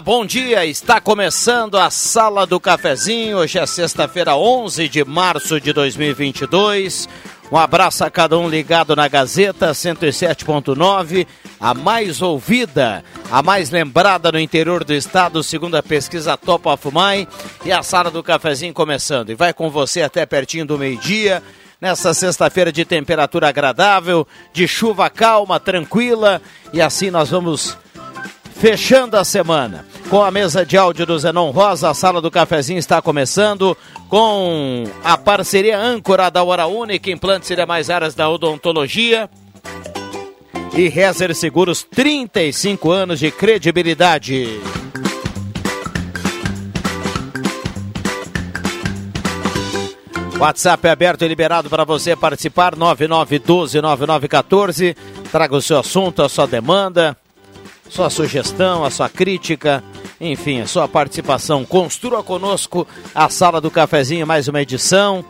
Bom dia. Está começando a Sala do Cafezinho. Hoje é sexta-feira, 11 de março de 2022. Um abraço a cada um ligado na Gazeta 107.9, a mais ouvida, a mais lembrada no interior do estado, segundo a pesquisa Top of Mind. E a Sala do Cafezinho começando. E vai com você até pertinho do meio-dia nessa sexta-feira de temperatura agradável, de chuva calma, tranquila, e assim nós vamos fechando a semana. Com a mesa de áudio do Zenon Rosa, a sala do cafezinho está começando com a parceria âncora da Hora Única, implantes e demais áreas da odontologia. E Rezer Seguros, 35 anos de credibilidade. WhatsApp é aberto e liberado para você participar, 9912-9914. Traga o seu assunto, a sua demanda sua sugestão, a sua crítica, enfim, a sua participação. Construa conosco a Sala do Cafezinho, mais uma edição.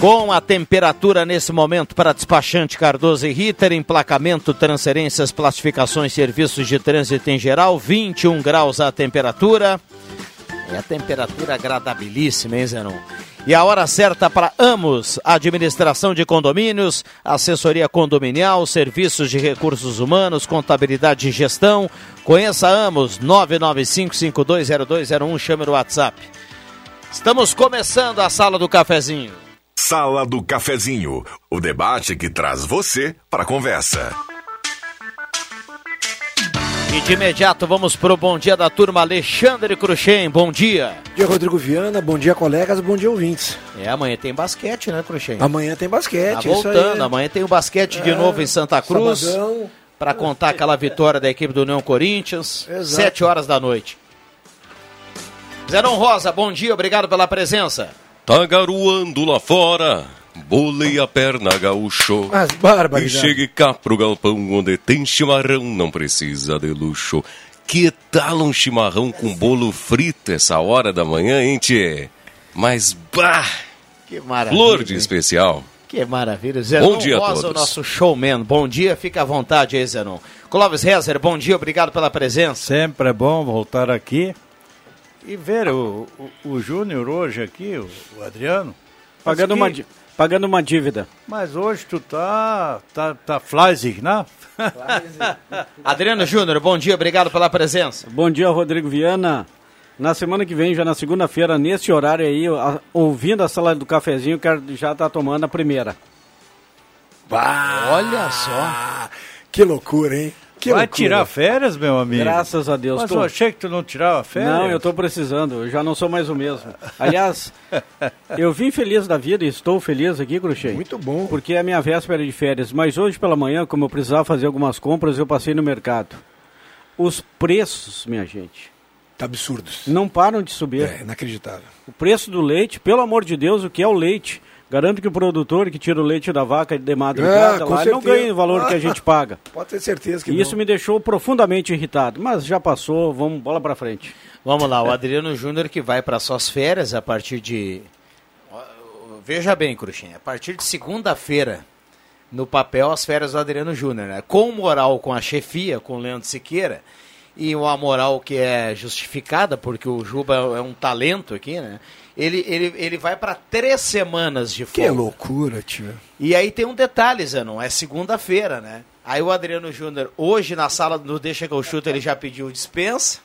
Com a temperatura nesse momento para despachante Cardoso e Ritter, emplacamento, transferências, classificações, serviços de trânsito em geral, 21 graus a temperatura. É a temperatura agradabilíssima, hein, Zenon? E a hora certa para Amos, administração de condomínios, assessoria condominial, serviços de recursos humanos, contabilidade e gestão. Conheça Amos, 995520201, chame no WhatsApp. Estamos começando a Sala do Cafezinho. Sala do Cafezinho, o debate que traz você para a conversa. E de imediato vamos para o bom dia da turma Alexandre Cruxem. Bom dia. Bom dia, Rodrigo Viana. Bom dia, colegas. Bom dia, ouvintes. É, amanhã tem basquete, né, Cruxem? Amanhã tem basquete. Tá voltando. Amanhã tem o basquete de é, novo em Santa Cruz. Para contar aquela vitória da equipe do União Corinthians. Exato. Sete horas da noite. Zerão Rosa, bom dia. Obrigado pela presença. Tá garoando lá fora. Bolei a perna, gaúcho. Mas barbaridade. E chegue cá pro galpão onde tem chimarrão, não precisa de luxo. Que tal um chimarrão com bolo frito essa hora da manhã, hein, tchê? Mas, bah! Que maravilha. Flor de especial. Que maravilha. Zenon bom dia Rosa, a todos. o nosso showman. Bom dia, fica à vontade aí, Zenon. Clóvis Rezer, bom dia, obrigado pela presença. Sempre é bom voltar aqui e ver o, o, o Júnior hoje aqui, o, o Adriano. Pagando uma, pagando uma dívida. Mas hoje tu tá, tá, tá fleisig, né? Adriano Júnior, bom dia, obrigado pela presença. Bom dia, Rodrigo Viana. Na semana que vem, já na segunda-feira, nesse horário aí, ouvindo a sala do cafezinho, quero já estar tá tomando a primeira. Bah, Olha só. Que loucura, hein? Que Vai loucura. tirar férias, meu amigo? Graças a Deus. Mas tô... eu achei que tu não tirava férias. Não, eu estou precisando. Eu já não sou mais o mesmo. Aliás, eu vim feliz da vida e estou feliz aqui, Cruxê. Muito bom. Porque é a minha véspera de férias. Mas hoje pela manhã, como eu precisava fazer algumas compras, eu passei no mercado. Os preços, minha gente. Tá absurdos. Não param de subir. É, inacreditável. O preço do leite, pelo amor de Deus, o que é o leite? Garanto que o produtor que tira o leite da vaca de madrugada é, lá não ganha o valor que a gente paga. Pode ter certeza que e não. Isso me deixou profundamente irritado, mas já passou, vamos bola para frente. Vamos lá, o Adriano Júnior que vai para suas férias a partir de Veja bem, Cruxinha, a partir de segunda-feira no papel as férias do Adriano Júnior, né? Com moral com a chefia, com o Leandro Siqueira, e uma moral que é justificada, porque o Juba é um talento aqui, né? Ele, ele, ele vai para três semanas de folga. Que loucura, tio. E aí tem um detalhe, Zenon, é segunda-feira, né? Aí o Adriano Júnior, hoje na sala do Deixa que eu chuto, ele já pediu dispensa.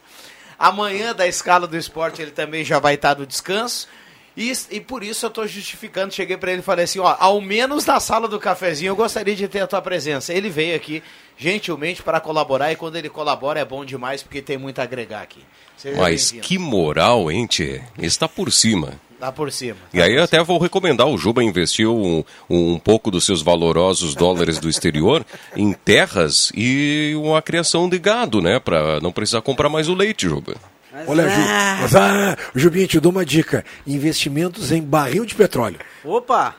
Amanhã, da escala do esporte, ele também já vai estar no descanso. E, e por isso eu estou justificando. Cheguei para ele e falei assim: ó, ao menos na sala do cafezinho eu gostaria de ter a tua presença. Ele veio aqui gentilmente para colaborar e quando ele colabora é bom demais porque tem muito a agregar aqui. Seja Mas que moral, hein, Tchê? Está por cima. Está por cima. Tá e aí até vou recomendar, o Juba investiu um, um pouco dos seus valorosos dólares do exterior em terras e uma criação de gado, né? Para não precisar comprar mais o leite, Juba. Mas Olha, Ju, ah. mas, ah, Jubinho, te dou uma dica. Investimentos em barril de petróleo. Opa!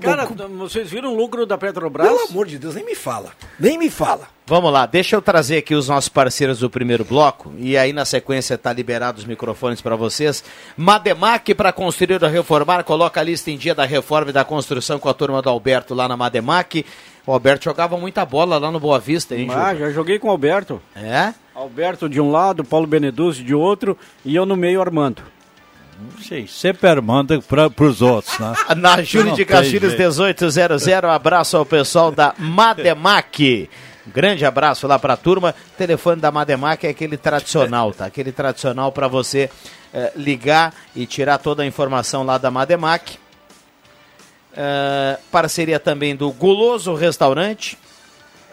Cara, vocês viram o lucro da Petrobras? Pelo amor de Deus, nem me fala. Nem me fala. Vamos lá, deixa eu trazer aqui os nossos parceiros do primeiro bloco e aí na sequência tá liberado os microfones para vocês. Mademac para construir ou reformar, coloca a lista em dia da reforma e da construção com a turma do Alberto lá na Mademac. O Alberto jogava muita bola lá no Boa Vista, hein, Ah, já joguei com o Alberto. É? Alberto de um lado, Paulo Beneduzzi de outro e eu no meio Armando. Não sei, sempre Armando para os outros, né? Na Júlio de Castilhos 1800, abraço ao pessoal da Mademac. Grande abraço lá para a turma. O telefone da Mademac é aquele tradicional, tá? Aquele tradicional para você eh, ligar e tirar toda a informação lá da Mademac. Uh, parceria também do Guloso Restaurante,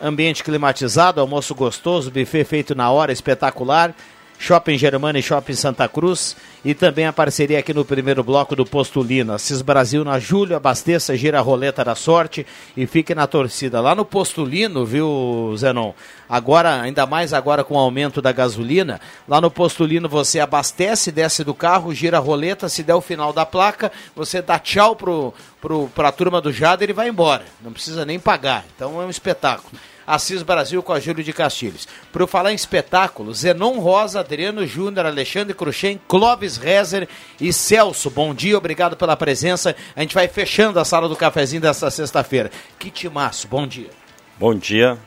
ambiente climatizado, almoço gostoso, buffet feito na hora, espetacular. Shopping Germana e Shopping Santa Cruz. E também a parceria aqui no primeiro bloco do Postulino. Assis Brasil na Júlio, abasteça, gira a roleta da sorte e fique na torcida. Lá no Postulino, viu, Zenon? Agora, ainda mais agora com o aumento da gasolina, lá no Postulino você abastece, desce do carro, gira a roleta, se der o final da placa, você dá tchau pro, pro, pra turma do Jader e vai embora. Não precisa nem pagar. Então é um espetáculo. Assis Brasil com a Júlio de Castilhos. Para falar em espetáculo, Zenon Rosa, Adriano Júnior, Alexandre Cruxem, Clóvis Rezer e Celso. Bom dia, obrigado pela presença. A gente vai fechando a sala do cafezinho desta sexta-feira. Que timaço, bom dia. Bom dia.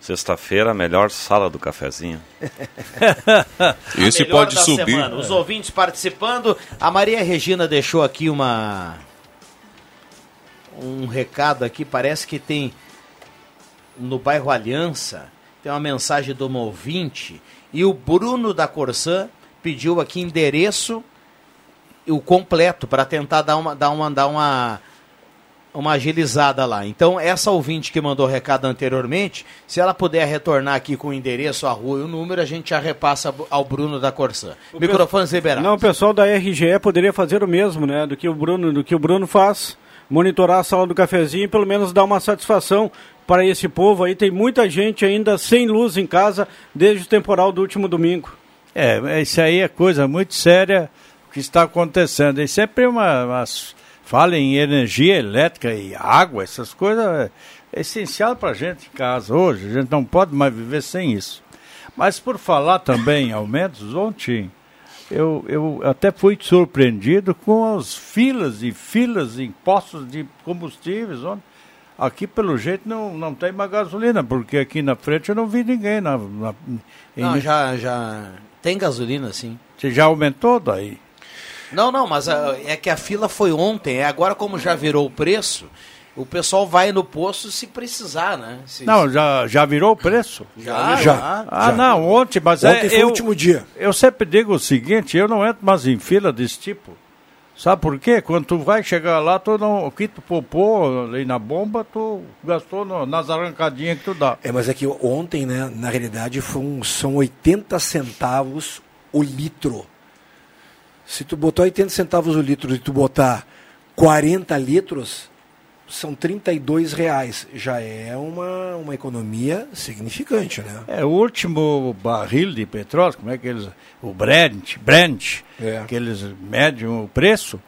Sexta-feira, melhor sala do cafezinho. Esse pode subir. Semana. Os ouvintes participando. A Maria Regina deixou aqui uma um recado aqui. Parece que tem no bairro Aliança, tem uma mensagem de uma ouvinte, e o Bruno da Corsã pediu aqui endereço o completo para tentar dar uma, dar uma, dar uma, uma agilizada lá. Então, essa ouvinte que mandou recado anteriormente, se ela puder retornar aqui com o endereço, a rua e o número, a gente já repassa ao Bruno da Corsã. Microfones liberados. Não, o pessoal da RGE poderia fazer o mesmo, né? Do que o Bruno, do que o Bruno faz monitorar a sala do cafezinho e pelo menos dar uma satisfação para esse povo aí. Tem muita gente ainda sem luz em casa desde o temporal do último domingo. É, isso aí é coisa muito séria que está acontecendo. E sempre uma, uma fala em energia elétrica e água, essas coisas é, essencial para a gente em casa hoje. A gente não pode mais viver sem isso. Mas por falar também em aumentos, ontem eu, eu até fui surpreendido com as filas e filas em postos de combustíveis. Onde aqui, pelo jeito, não, não tem mais gasolina, porque aqui na frente eu não vi ninguém. Na, na não, já, já tem gasolina, sim. Você já aumentou daí? Não, não, mas a, é que a fila foi ontem. É agora, como já virou o preço, o pessoal vai no posto se precisar, né? Se, não, já, já virou o preço? Já, já. já ah, já. não, ontem, mas ontem é, foi eu, o último dia. Eu sempre digo o seguinte, eu não entro mais em fila desse tipo. Sabe por quê? Quando tu vai chegar lá, tu não, o que tu popô ali na bomba, tu gastou no, nas arrancadinhas que tu dá. É, mas é que ontem, né, na realidade, um, são 80 centavos o litro. Se tu botar 80 centavos o litro e tu botar 40 litros, são 32 reais. Já é uma, uma economia significante, né? É, o último barril de petróleo, como é que eles... O Brent, Brent é. que eles medem o preço,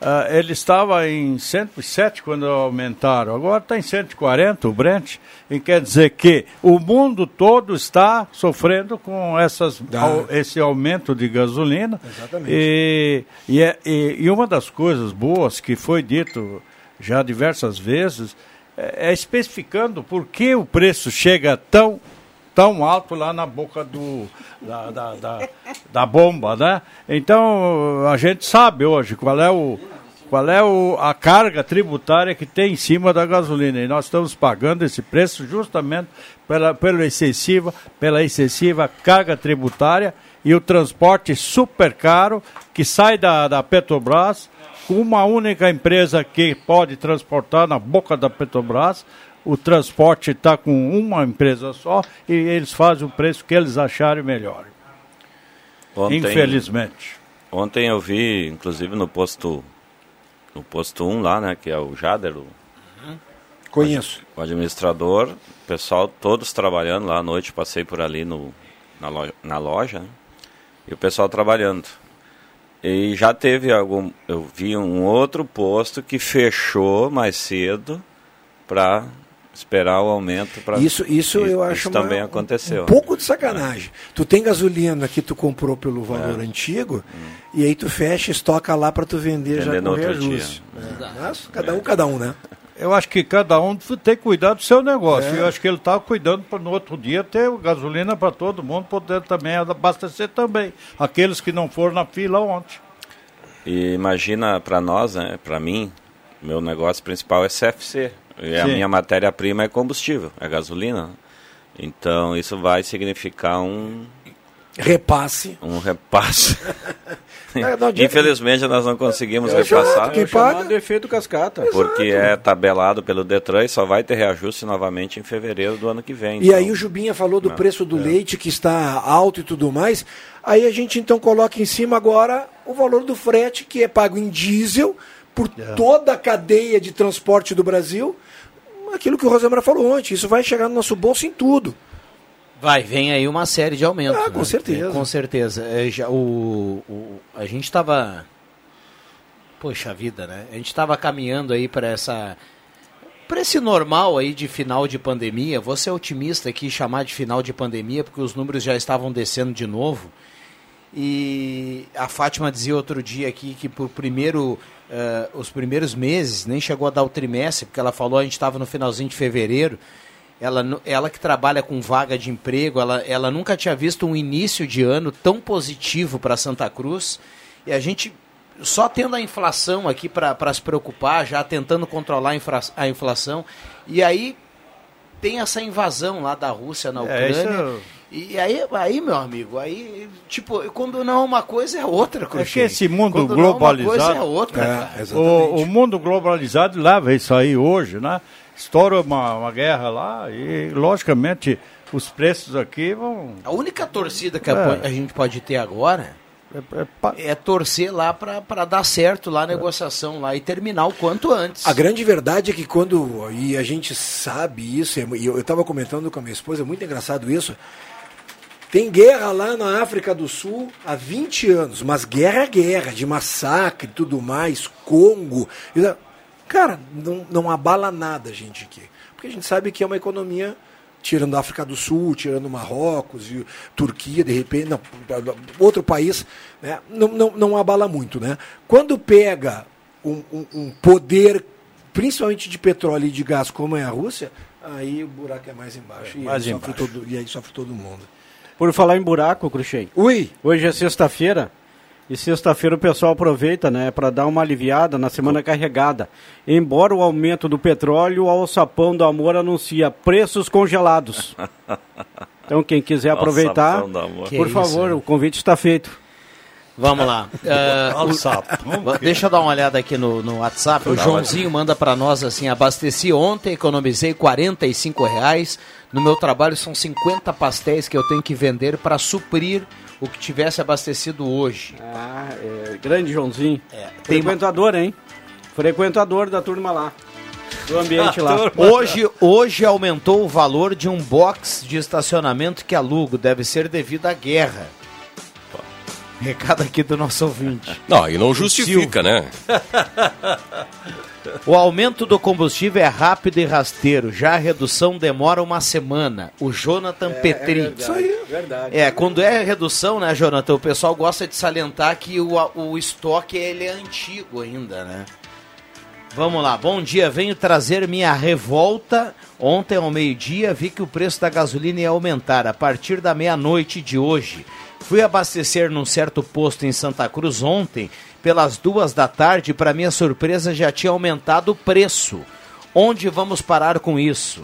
uh, ele estava em 107 quando aumentaram. Agora está em 140 o Brent. E quer dizer que o mundo todo está sofrendo com essas, ah. esse aumento de gasolina. Exatamente. E, e, é, e, e uma das coisas boas que foi dito já diversas vezes, é, é especificando por que o preço chega tão tão alto lá na boca do, da, da, da, da bomba, né? Então a gente sabe hoje qual é o qual é o, a carga tributária que tem em cima da gasolina. E nós estamos pagando esse preço justamente pela, pela, excessiva, pela excessiva carga tributária e o transporte super caro que sai da, da Petrobras uma única empresa que pode transportar na boca da Petrobras. O transporte está com uma empresa só e eles fazem o preço que eles acharem melhor. Ontem, Infelizmente. Ontem eu vi, inclusive no posto no posto 1 lá, né, que é o Jader, o, Conheço. O administrador, o pessoal todos trabalhando lá à noite, passei por ali no, na loja, na loja né, e o pessoal trabalhando. E já teve algum, eu vi um outro posto que fechou mais cedo para esperar o aumento para isso isso eu acho isso também aconteceu um pouco de sacanagem tu tem gasolina que tu comprou pelo valor é. antigo hum. e aí tu fecha estoca lá para tu vender, vender já com reajuste é. Mas, cada um cada um né eu acho que cada um tem que cuidar do seu negócio. É. Eu acho que ele está cuidando para no outro dia ter gasolina para todo mundo poder também abastecer também. Aqueles que não foram na fila ontem. E imagina para nós, né, para mim, meu negócio principal é CFC. E a minha matéria-prima é combustível, é gasolina. Então isso vai significar um repasse. Um repasse. é, Infelizmente nós não conseguimos repassar. Quem paga? defeito cascata. Porque é tabelado pelo Detran e só vai ter reajuste novamente em fevereiro do ano que vem. E então. aí o Jubinha falou do não, preço do é. leite que está alto e tudo mais. Aí a gente então coloca em cima agora o valor do frete que é pago em diesel por é. toda a cadeia de transporte do Brasil aquilo que o Rosemara falou ontem, isso vai chegar no nosso bolso em tudo. Vai, vem aí uma série de aumentos. Ah, com né? certeza. Com certeza. É, já, o, o, a gente estava. Poxa vida, né? A gente estava caminhando aí para essa. Para esse normal aí de final de pandemia, vou ser otimista aqui chamar de final de pandemia, porque os números já estavam descendo de novo. E a Fátima dizia outro dia aqui que por primeiro uh, os primeiros meses, nem chegou a dar o trimestre, porque ela falou, a gente estava no finalzinho de fevereiro, ela, ela que trabalha com vaga de emprego, ela, ela nunca tinha visto um início de ano tão positivo para Santa Cruz. E a gente, só tendo a inflação aqui para se preocupar, já tentando controlar a, infra, a inflação. E aí tem essa invasão lá da Rússia na é, Ucrânia. É, e aí, aí, meu amigo, aí, tipo, quando não é uma coisa é outra, Cruxinho. É que esse mundo quando globalizado. Não é uma coisa é outra, é, o, o, mundo globalizado leva isso aí hoje, né? Estoura uma, uma guerra lá e, logicamente, os preços aqui vão. A única torcida que é. a gente pode ter agora é, é, é torcer lá para dar certo lá a negociação lá e terminar o quanto antes. A grande verdade é que quando, e a gente sabe isso, e eu estava comentando com a minha esposa, é muito engraçado isso, tem guerra lá na África do Sul há 20 anos, mas guerra é guerra, de massacre e tudo mais, Congo. Cara, não, não abala nada a gente aqui. Porque a gente sabe que é uma economia, tirando a África do Sul, tirando Marrocos e Turquia, de repente, não, outro país, né, não, não, não abala muito. Né? Quando pega um, um, um poder, principalmente de petróleo e de gás, como é a Rússia, aí o buraco é mais embaixo. É, mais e, aí embaixo. Todo, e aí sofre todo mundo. Por falar em buraco, Cruxem. Ui. Hoje é sexta-feira. E sexta-feira o pessoal aproveita, né, para dar uma aliviada na semana carregada. Embora o aumento do petróleo, o Alçapão do Amor anuncia preços congelados. Então quem quiser aproveitar, por favor, isso, o convite está feito. Vamos lá. Uh, o, deixa eu dar uma olhada aqui no, no WhatsApp. O Joãozinho manda para nós assim: abasteci ontem, economizei 45 reais. No meu trabalho são 50 pastéis que eu tenho que vender para suprir o que tivesse abastecido hoje. Ah, é, grande Joãozinho. É, Frequentador, hein? Frequentador da turma lá. Do ambiente lá. Hoje, hoje aumentou o valor de um box de estacionamento que alugo. Deve ser devido à guerra. Recado aqui do nosso ouvinte. Não, e não justifica, né? O aumento do combustível é rápido e rasteiro, já a redução demora uma semana. O Jonathan é, Petri. É verdade, Isso aí. Verdade. É, quando é redução, né, Jonathan, o pessoal gosta de salientar que o, o estoque ele é antigo ainda, né? Vamos lá, bom dia. Venho trazer minha revolta. Ontem ao meio-dia vi que o preço da gasolina ia aumentar a partir da meia-noite de hoje. Fui abastecer num certo posto em Santa Cruz ontem, pelas duas da tarde, para minha surpresa já tinha aumentado o preço. Onde vamos parar com isso?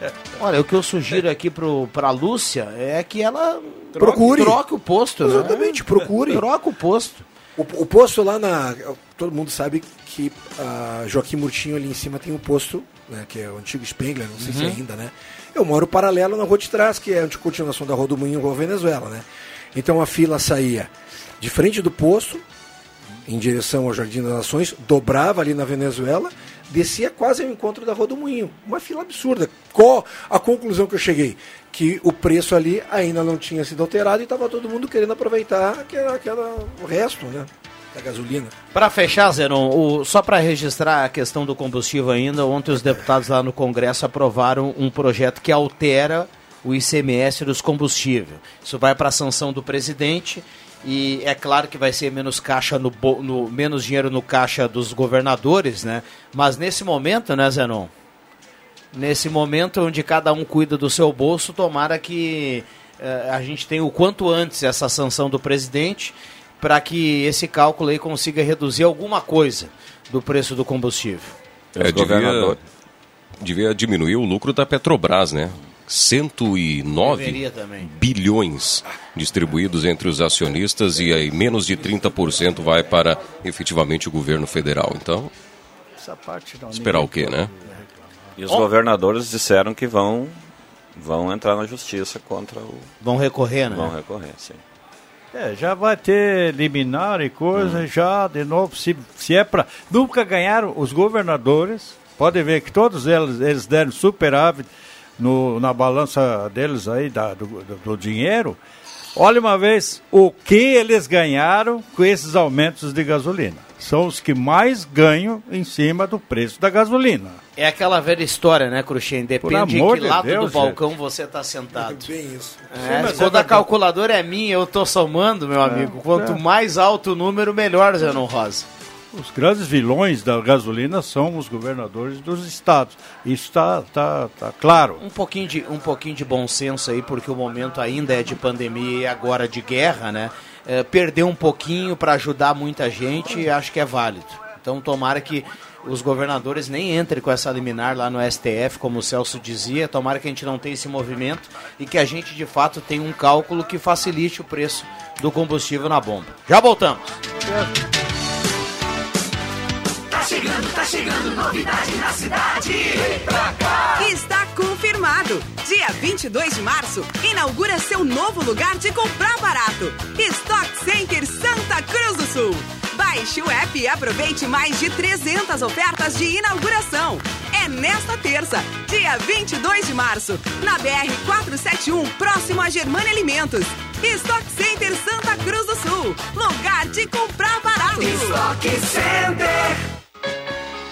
Olha, o que eu sugiro aqui para a Lúcia é que ela Procure. troque o posto. né? Exatamente, procure. Troca o posto. O, o posto lá na. Todo mundo sabe que Joaquim Murtinho ali em cima tem um posto, né, que é o antigo Spengler, não sei se é ainda, né? Eu moro paralelo na rua de trás, que é a continuação da Rua do Moinho com a Venezuela, né? Então a fila saía de frente do posto, em direção ao Jardim das Nações, dobrava ali na Venezuela, descia quase ao encontro da Rua do Moinho. Uma fila absurda. Qual a conclusão que eu cheguei? Que o preço ali ainda não tinha sido alterado e estava todo mundo querendo aproveitar aquela, aquela, o resto né, da gasolina. Para fechar, Zenon, o- só para registrar a questão do combustível ainda, ontem os deputados lá no Congresso aprovaram um projeto que altera o ICMS dos combustíveis. Isso vai para a sanção do presidente e é claro que vai ser menos caixa no, no- menos dinheiro no caixa dos governadores, né? Mas nesse momento, né, Zenon? Nesse momento onde cada um cuida do seu bolso, tomara que eh, a gente tenha o quanto antes essa sanção do presidente para que esse cálculo aí consiga reduzir alguma coisa do preço do combustível. É, devia, devia diminuir o lucro da Petrobras, né? 109 Deveria também. bilhões distribuídos entre os acionistas e aí menos de 30% vai para efetivamente o governo federal. Então, Essa parte não. esperar o quê, né? E os governadores disseram que vão, vão entrar na justiça contra o. Vão recorrer, né? Vão recorrer, sim. É, já vai ter liminar e coisa, Hum. já de novo, se, se é para. Nunca ganharam os governadores, pode ver que todos eles, eles deram superávit no, na balança deles aí, da, do, do- do dinheiro. Olha uma vez o que eles ganharam com esses aumentos de gasolina. São os que mais ganham em cima do preço da gasolina. É aquela velha história, né, Cruxem? Depende de que de lado Deus, do balcão você está sentado. Bem isso. É, mas quando é a calculadora é minha, eu tô somando, meu amigo. Quanto é. mais alto o número, melhor, Zenon Rosa. Os grandes vilões da gasolina são os governadores dos estados. Isso está tá, tá claro. Um pouquinho, de, um pouquinho de bom senso aí, porque o momento ainda é de pandemia e agora de guerra, né? É, perder um pouquinho para ajudar muita gente, acho que é válido. Então tomara que os governadores nem entrem com essa liminar lá no STF, como o Celso dizia. Tomara que a gente não tenha esse movimento e que a gente de fato tenha um cálculo que facilite o preço do combustível na bomba. Já voltamos. Tá chegando, tá chegando novidade na cidade. Vem pra cá. Está confirmado! Dia 22 de março, inaugura seu novo lugar de comprar barato. Stock Center Santa Cruz do Sul. Baixe o app e aproveite mais de 300 ofertas de inauguração. É nesta terça, dia 22 de março, na BR 471, próximo a Germana Alimentos. Stock Center Santa Cruz do Sul. Lugar de comprar barato. Stock Center.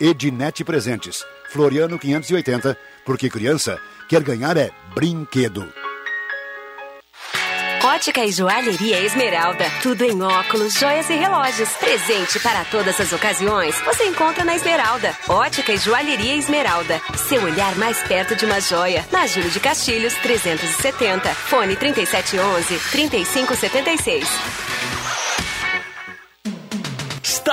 Ednet Presentes, Floriano 580, porque criança quer ganhar é brinquedo. Ótica e Joalheria Esmeralda. Tudo em óculos, joias e relógios. Presente para todas as ocasiões. Você encontra na Esmeralda. Ótica e Joalheria Esmeralda. Seu olhar mais perto de uma joia. Na Júlio de Castilhos, 370. Fone 3711-3576.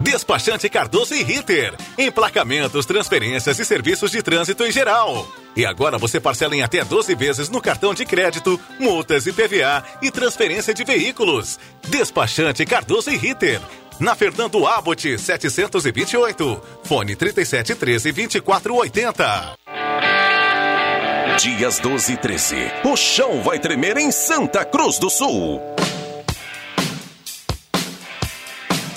Despachante Cardoso e Ritter. Emplacamentos, transferências e serviços de trânsito em geral. E agora você parcela em até 12 vezes no cartão de crédito, multas e PVA e transferência de veículos. Despachante Cardoso e Ritter. Na Fernando Abbott 728. Fone 3713 2480. Dias 12 e 13. O chão vai tremer em Santa Cruz do Sul.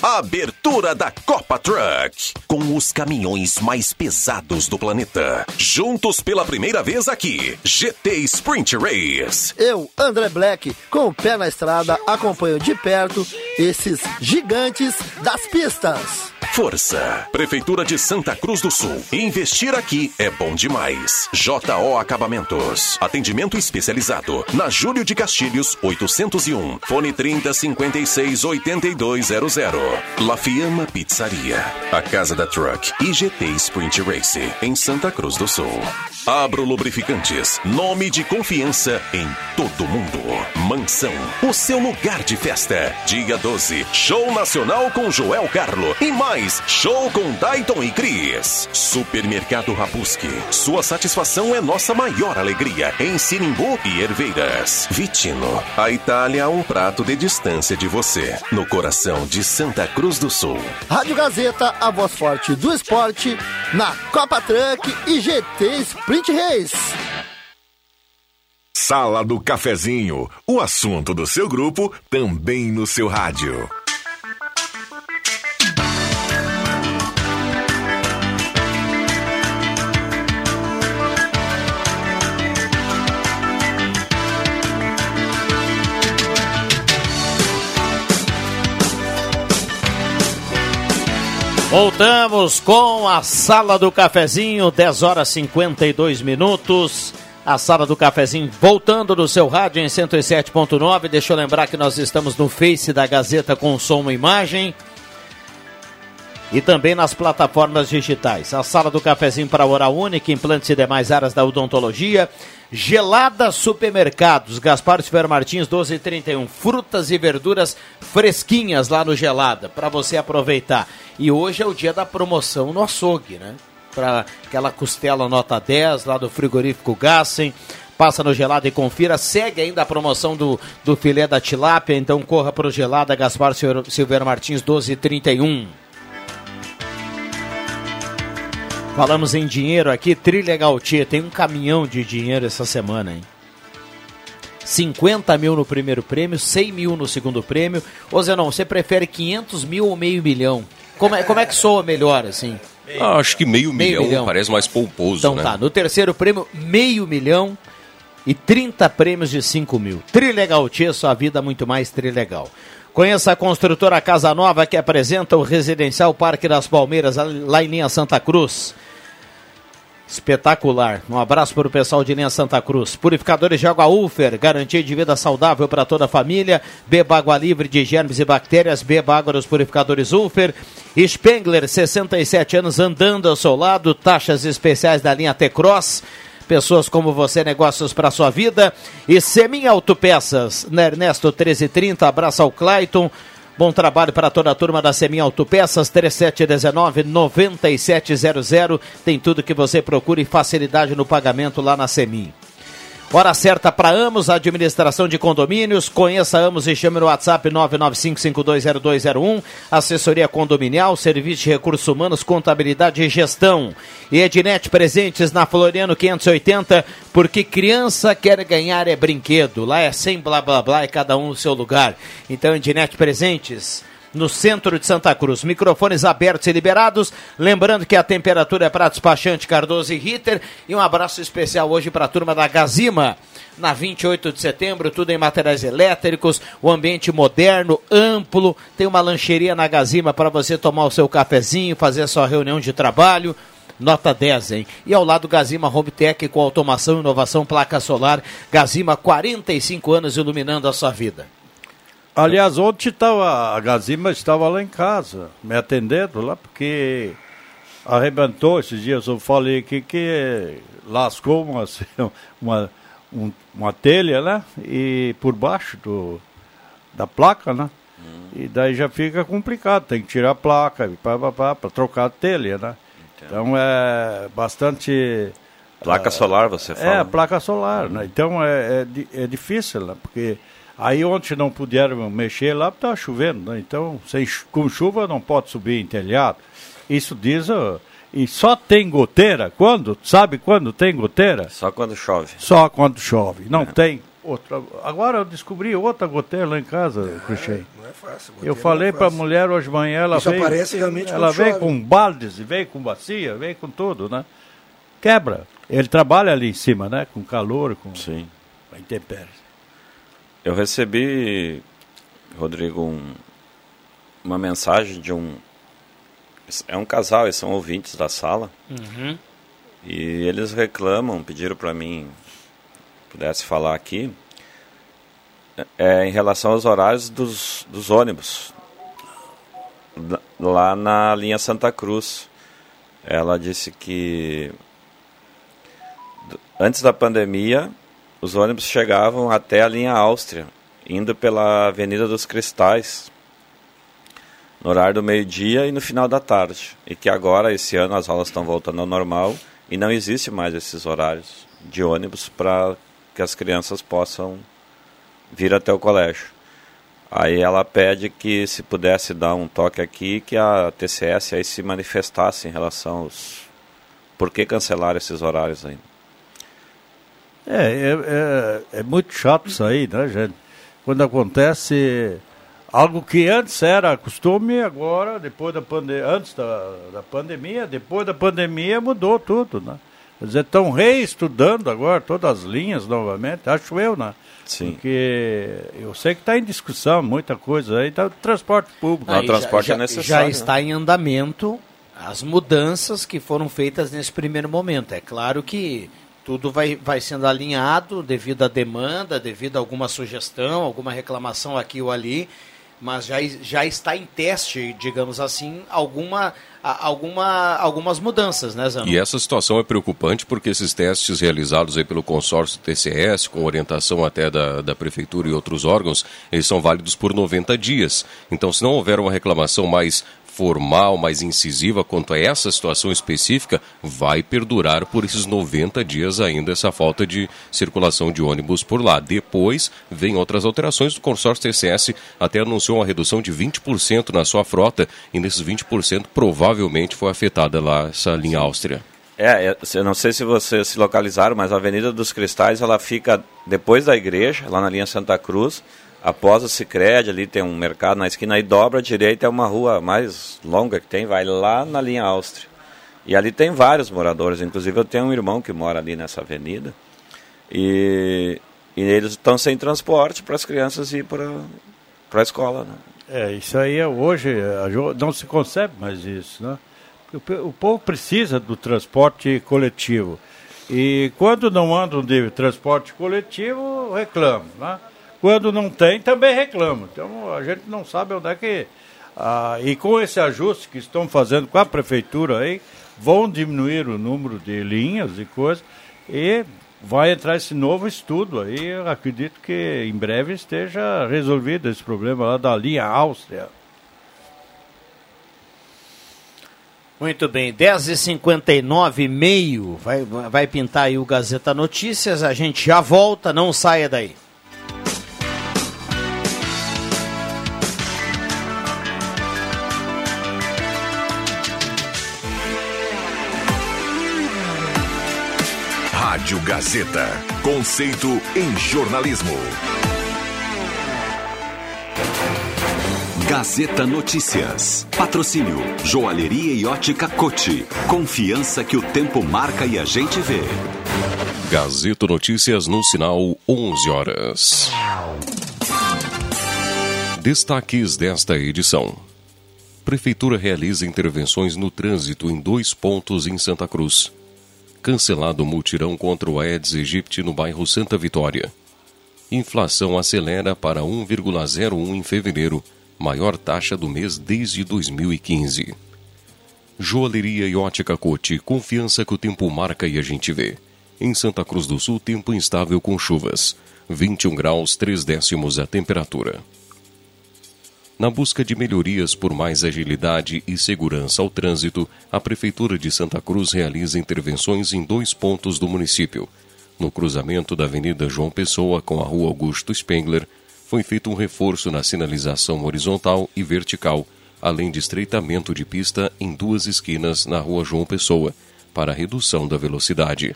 Abertura da Copa Truck. Com os caminhões mais pesados do planeta. Juntos pela primeira vez aqui. GT Sprint Race. Eu, André Black, com o pé na estrada, acompanho de perto esses gigantes das pistas. Força. Prefeitura de Santa Cruz do Sul. Investir aqui é bom demais. JO Acabamentos. Atendimento especializado. Na Júlio de Castilhos, 801. Fone 30 56 8200. La Fiamma Pizzaria. A Casa da Truck. IGT Sprint Race. Em Santa Cruz do Sul. Abro Lubrificantes. Nome de confiança em todo mundo. Mansão. O seu lugar de festa. Dia 12. Show Nacional com Joel Carlo. E mais. Show com Dayton e Cris. Supermercado Rapuski. Sua satisfação é nossa maior alegria. Em Sinimbu e Herveiras. Vitino. A Itália a um prato de distância de você. No coração de Santa Cruz do Sul. Rádio Gazeta, a voz forte do esporte, na Copa Truck e GT Sprint Race. Sala do Cafezinho. O assunto do seu grupo também no seu rádio. Voltamos com a Sala do Cafezinho, 10 horas 52 minutos. A Sala do Cafezinho voltando no seu rádio em 107.9. Deixa eu lembrar que nós estamos no Face da Gazeta com som e imagem. E também nas plataformas digitais. A Sala do Cafezinho para Oral Única, implantes e demais áreas da odontologia. Gelada Supermercados, Gaspar Silveira Martins, 1231. Frutas e verduras fresquinhas lá no Gelada, para você aproveitar. E hoje é o dia da promoção no açougue, né? Para aquela costela nota 10 lá do frigorífico Gassen. Passa no Gelada e confira. Segue ainda a promoção do, do filé da tilápia, então corra para o Gelada Gaspar Silveira Martins, 1231. Falamos em dinheiro aqui, Trilha Gautier tem um caminhão de dinheiro essa semana, hein? 50 mil no primeiro prêmio, 100 mil no segundo prêmio. Ô Zenon, você prefere 500 mil ou meio milhão? Como é, como é que soa melhor, assim? Ah, acho que meio, Meio milhão, milhão. parece mais pomposo, Então né? tá, no terceiro prêmio, meio milhão e 30 prêmios de 5 mil. Trilegal Tia, sua vida muito mais trilegal. Conheça a construtora Casa Nova que apresenta o Residencial Parque das Palmeiras, lá em linha Santa Cruz. Espetacular. Um abraço para o pessoal de linha Santa Cruz. Purificadores de água Ufer, garantia de vida saudável para toda a família. Beba água livre de germes e bactérias. Beba água dos purificadores Ufer. Spengler, 67 anos andando ao seu lado. Taxas especiais da linha T-Cross. Pessoas como você, negócios para sua vida. E Semin Autopeças, na Ernesto 1330. Abraço ao Clayton. Bom trabalho para toda a turma da Semin Autopeças, 3719-9700. Tem tudo que você procura e facilidade no pagamento lá na Semin. Hora certa para Amos, administração de condomínios. Conheça Amos e chame no WhatsApp 995520201. Assessoria condominial, serviço de recursos humanos, contabilidade e gestão. E Ednet presentes na Floriano 580, porque criança quer ganhar é brinquedo. Lá é sem blá blá blá, é cada um no seu lugar. Então, Ednet presentes no centro de Santa Cruz. Microfones abertos e liberados. Lembrando que a temperatura é para despachante Cardoso e Ritter. E um abraço especial hoje para a turma da Gazima. Na 28 de setembro, tudo em materiais elétricos, o ambiente moderno, amplo. Tem uma lancheria na Gazima para você tomar o seu cafezinho, fazer a sua reunião de trabalho. Nota 10, hein? E ao lado Gazima Home Tech com automação, inovação, placa solar. Gazima, 45 anos iluminando a sua vida. Aliás, ontem estava, a Gazima estava lá em casa, me atendendo lá, porque arrebentou esses dias. Eu falei aqui que lascou uma, uma, um- uma telha, né? E por baixo do, da placa, né? E daí já fica complicado, tem que tirar a placa para trocar a telha, né? Então é bastante. Placa ah, solar, você fala. É, placa solar, né? Então é, é, é difícil, né? Porque aí ontem não puderam mexer lá, estava chovendo, né? Então, sem, com chuva não pode subir em telhado. Isso diz. ó, e só tem goteira quando? Sabe quando tem goteira? Só quando chove. Só quando chove. Não tem outra. Agora eu descobri outra goteira lá em casa, Cristian. Não é fácil. Eu falei é para a mulher hoje de manhã, ela Isso veio. aparece realmente Ela veio chove. com baldes, veio com bacia, veio com tudo, né? Quebra. Ele trabalha ali em cima, né? Com calor, com Sim. com intempéries. Eu recebi, Rodrigo, um- uma mensagem de um. É um casal, eles são ouvintes da sala. Uhum. E eles reclamam, pediram para mim, pudesse falar aqui, é, em relação aos horários dos, dos ônibus. Lá na linha Santa Cruz. Ela disse que antes da pandemia, os ônibus chegavam até a linha Áustria, indo pela Avenida dos Cristais, no horário do meio-dia e no final da tarde. E que agora, esse ano, as aulas estão voltando ao normal e não existe mais esses horários de ônibus para que as crianças possam vir até o colégio. Aí ela pede que se pudesse dar um toque aqui, que a TCS aí se manifestasse em relação aos... Por que cancelaram esses horários aí? É, é, é, é muito chato isso aí, né, gente? Quando acontece algo que antes era costume, agora, depois da pandemia, antes da, da pandemia, depois da pandemia mudou tudo, né? Quer dizer, estão reestudando agora todas as linhas novamente, acho eu, né? Sim. Porque eu sei que está em discussão muita coisa aí, tá transporte público. Não, o Aí transporte já, é já- necessário, Já né? está em andamento as mudanças que foram feitas nesse primeiro momento. É claro que tudo vai, vai sendo alinhado devido à demanda, devido a alguma sugestão, alguma reclamação aqui ou ali, mas já, já está em teste, digamos assim, alguma, alguma, algumas mudanças, né, Zano? E essa situação é preocupante porque esses testes realizados aí pelo consórcio TCS, com orientação até da, da prefeitura e outros órgãos, eles são válidos por 90 dias. Então, se não houver uma reclamação mais formal, mais incisiva quanto a essa situação específica, vai perdurar por esses 90 dias ainda essa falta de circulação de ônibus por lá. Depois, vem outras alterações do consórcio TCS, até anunciou uma redução de 20% na sua frota, e nesses 20% provavelmente foi afetada lá essa linha Áustria. É, é, eu não sei se vocês se localizaram, mas a Avenida dos Cristais ela fica depois da igreja, lá na linha Santa Cruz, após o Cicred, ali tem um mercado na esquina, aí dobra à direita, é uma rua mais longa que tem, vai lá na linha Áustria. E ali tem vários moradores, inclusive eu tenho um irmão que mora ali nessa avenida, e, e eles estão sem transporte para as crianças ir para a escola. Né? É, isso aí é hoje, não se concebe mais isso, né? O, o povo precisa do transporte coletivo. E quando não andam de transporte coletivo, reclamam, né? Quando não tem, também reclamam. Então a gente não sabe onde é que... ah, e com esse ajuste que estão fazendo com a prefeitura aí, vão diminuir o número de linhas e coisas, e vai entrar esse novo estudo aí, eu acredito que em breve esteja resolvido esse problema lá da linha Áustria. Muito bem, 10h59 meio, vai, vai pintar aí o Gazeta Notícias, a gente já volta, não saia daí. Rádio Gazeta. Conceito em jornalismo. Gazeta Notícias. Patrocínio Joalheria e Ótica Cote. Confiança que o tempo marca e a gente vê. Gazeta Notícias no sinal 11 horas. Destaques desta edição. Prefeitura realiza intervenções no trânsito em dois pontos em Santa Cruz. Cancelado mutirão contra o Aedes aegypti no bairro Santa Vitória. Inflação acelera para 1,01 em fevereiro, maior taxa do mês desde 2015. Joalheria e ótica Cote, confiança que o tempo marca e a gente vê. Em Santa Cruz do Sul, tempo instável com chuvas. 21 graus, 3 décimos a temperatura. Na busca de melhorias por mais agilidade e segurança ao trânsito, a Prefeitura de Santa Cruz realiza intervenções em dois pontos do município. No cruzamento da Avenida João Pessoa com a Rua Augusto Spengler, foi feito um reforço na sinalização horizontal e vertical, além de estreitamento de pista em duas esquinas na Rua João Pessoa, para redução da velocidade.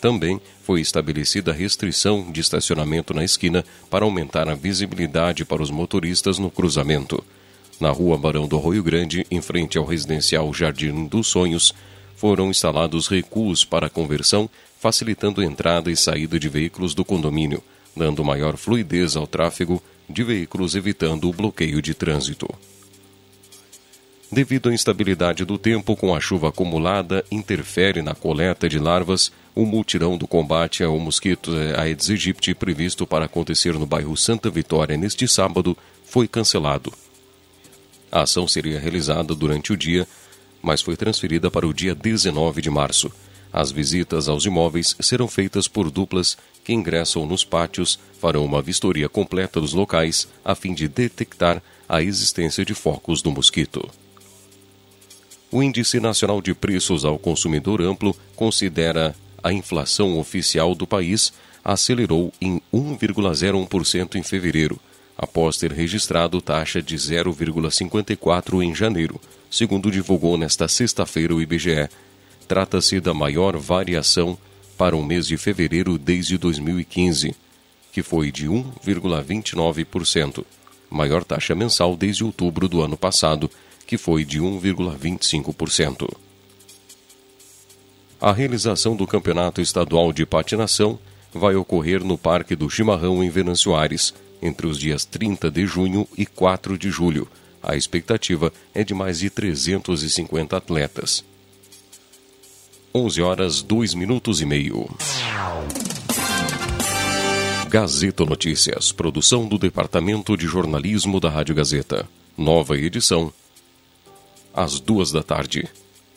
Também foi estabelecida restrição de estacionamento na esquina para aumentar a visibilidade para os motoristas no cruzamento. Na rua Barão do Arroio Grande, em frente ao residencial Jardim dos Sonhos, foram instalados recuos para conversão, facilitando a entrada e saída de veículos do condomínio, dando maior fluidez ao tráfego de veículos, evitando o bloqueio de trânsito. Devido à instabilidade do tempo com a chuva acumulada, interfere na coleta de larvas, o multirão do combate ao mosquito Aedes aegypti previsto para acontecer no bairro Santa Vitória neste sábado foi cancelado. A ação seria realizada durante o dia, mas foi transferida para o dia 19 de março. As visitas aos imóveis serão feitas por duplas que ingressam nos pátios, farão uma vistoria completa dos locais a fim de detectar a existência de focos do mosquito. O Índice Nacional de Preços ao Consumidor Amplo considera a inflação oficial do país acelerou em 1,01% em fevereiro, após ter registrado taxa de 0,54 em janeiro, segundo divulgou nesta sexta-feira o IBGE. Trata-se da maior variação para o mês de fevereiro desde 2015, que foi de 1,29%, maior taxa mensal desde outubro do ano passado, que foi de 1,25%. A realização do Campeonato Estadual de Patinação vai ocorrer no Parque do Chimarrão, em Venâncio Aires, entre os dias 30 de junho e 4 de julho. A expectativa é de mais de 350 atletas. 11 horas 2 minutos e meio. Gazeta Notícias, produção do Departamento de Jornalismo da Rádio Gazeta. Nova edição, às duas da tarde.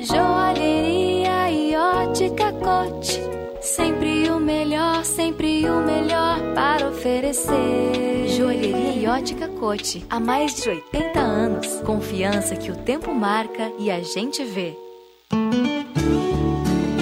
Joalheria e ótica cote. Sempre o melhor, sempre o melhor para oferecer. Joalheria e ótica cote. Há mais de 80 anos. Confiança que o tempo marca e a gente vê.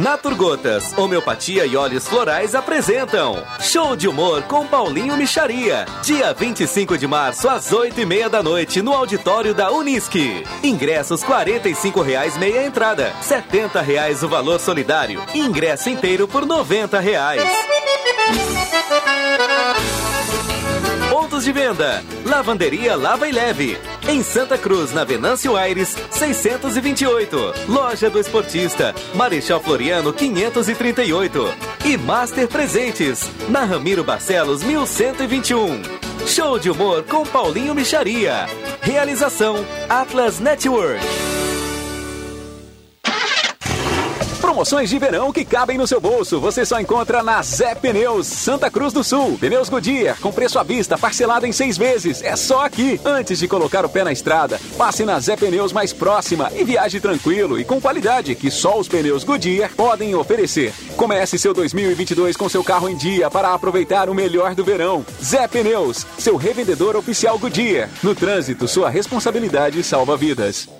Naturgotas, Homeopatia e Óleos Florais apresentam Show de Humor com Paulinho Micharia. Dia 25 de março, às 8 e meia da noite, no auditório da Unisque. Ingressos 45 reais meia entrada, 70 reais o valor solidário. Ingresso inteiro por 90 reais. Pontos de venda: Lavanderia Lava e Leve. Em Santa Cruz, na Venâncio Aires, 628. Loja do Esportista, Marechal Floriano 538. E Master Presentes, na Ramiro Barcelos 1121. Show de humor com Paulinho Micharia. Realização Atlas Network. Promoções de verão que cabem no seu bolso. Você só encontra na Zé Pneus, Santa Cruz do Sul. Pneus Goodyear, com preço à vista, parcelado em seis vezes. É só aqui. Antes de colocar o pé na estrada, passe na Zé Pneus mais próxima e viaje tranquilo e com qualidade que só os pneus Goodyear podem oferecer. Comece seu 2022 com seu carro em dia para aproveitar o melhor do verão. Zé Pneus, seu revendedor oficial Goodyear. No trânsito, sua responsabilidade salva vidas.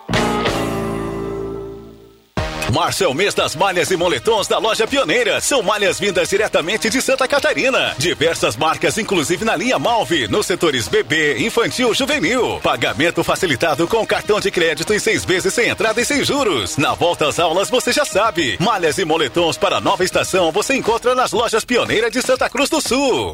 Março é o mês das malhas e moletons da loja Pioneira. São malhas vindas diretamente de Santa Catarina. Diversas marcas, inclusive na linha Malve, nos setores bebê, infantil, juvenil. Pagamento facilitado com cartão de crédito em seis vezes sem entrada e sem juros. Na volta às aulas, você já sabe. Malhas e moletons para nova estação você encontra nas lojas Pioneira de Santa Cruz do Sul.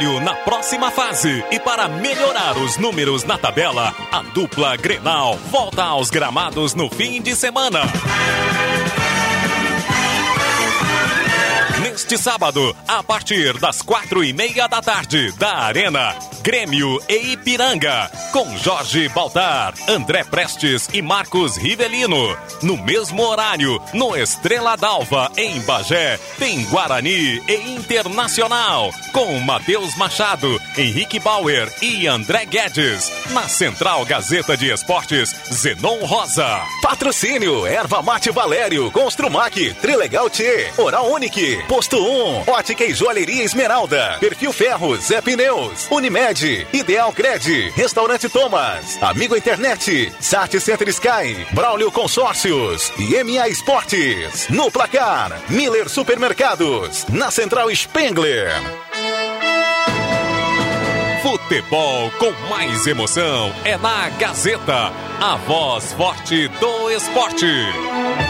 Na próxima fase. E para melhorar os números na tabela, a dupla Grenal volta aos gramados no fim de semana. Neste sábado, a partir das quatro e meia da tarde, da Arena, Grêmio e Ipiranga, com Jorge Baltar, André Prestes e Marcos Rivelino. No mesmo horário, no Estrela d'Alva, em Bagé, tem Guarani e Internacional, com Matheus Machado, Henrique Bauer e André Guedes. Na Central Gazeta de Esportes, Zenon Rosa. Patrocínio, Erva Mate Valério, Construmac, Trilegal T, Oral Unique, Posto 1, Ótica e Joalheria Esmeralda, Perfil Ferros, Zé Pneus, Unimed, Ideal Cred, Restaurante Thomas, Amigo Internet, Sat Center Sky, Braulio Consórcios. E MA Esportes. No placar, Miller Supermercados, na Central Spengler. Futebol com mais emoção é na Gazeta, a voz forte do esporte.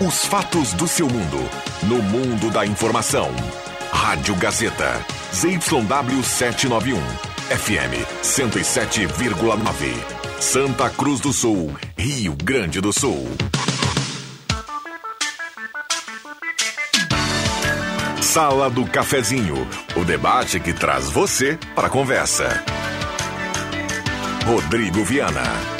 Os fatos do seu mundo. No mundo da informação. Rádio Gazeta. ZYW 791. FM 107,9. Santa Cruz do Sul. Rio Grande do Sul. Sala do Cafezinho. O debate que traz você para a conversa. Rodrigo Viana.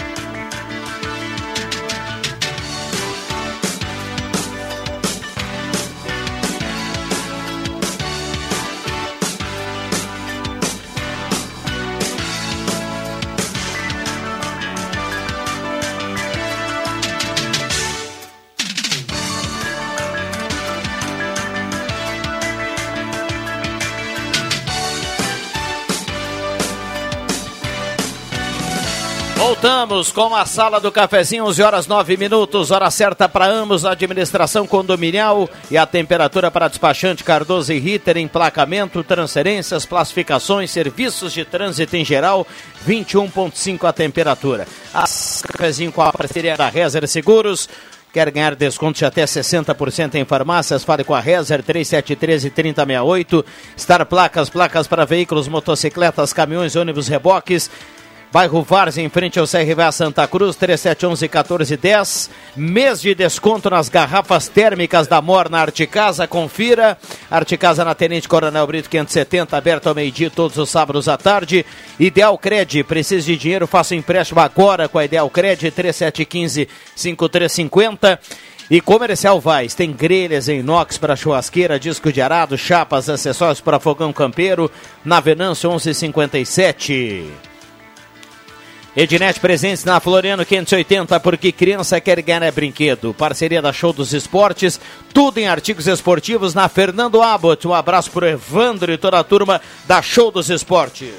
Voltamos com a sala do cafezinho, 11 horas 9 minutos, hora certa para ambos, administração condominial e a temperatura para despachante Cardoso e Ritter, emplacamento, transferências, classificações, serviços de trânsito em geral, 21,5 a temperatura. A cafezinho com a parceria da Rezer Seguros. Quer ganhar desconto de até 60% em farmácias? Fale com a Rezer 3713 3068. Star Placas, placas para veículos, motocicletas, caminhões, ônibus, reboques. Bairro Vars, em frente ao CRVA Santa Cruz, 3711-1410. Mês de desconto nas garrafas térmicas da Morna Arte Casa. Confira. Arte Casa na Tenente Coronel Brito 570, aberto ao meio-dia todos os sábados à tarde. Ideal Cred, precisa de dinheiro, faça um empréstimo agora com a Ideal Cred, 3715-5350. E Comercial Vaz, tem grelhas em inox para churrasqueira, disco de arado, chapas, acessórios para fogão campeiro, na Venâncio 1157. Ednet presentes na Floriano 580, porque criança quer ganhar brinquedo. Parceria da Show dos Esportes, tudo em artigos esportivos na Fernando Abbott. Um abraço pro Evandro e toda a turma da Show dos Esportes.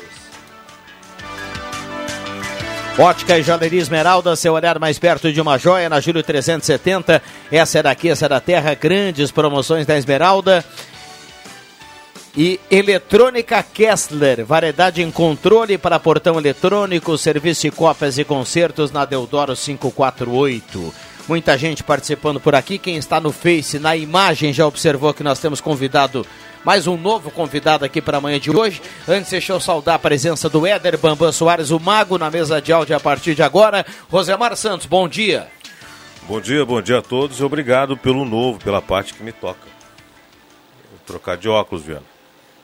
Ótica e Joalheria Esmeralda, seu olhar mais perto de uma joia, na Júlio 370. Essa é daqui, essa é da terra. Grandes promoções da Esmeralda. E Eletrônica Kessler, variedade em controle para portão eletrônico, serviço de cópias e concertos na Deodoro 548. Muita gente participando por aqui. Quem está no Face, na imagem, já observou que nós temos convidado, mais um novo convidado aqui para amanhã de hoje. Antes, deixa eu saudar a presença do Éder Bambam Soares, o Mago, na mesa de áudio a partir de agora. Rosemar Santos, bom dia. Bom dia, bom dia a todos e obrigado pelo novo, pela parte que me toca. Vou trocar de óculos, Viana.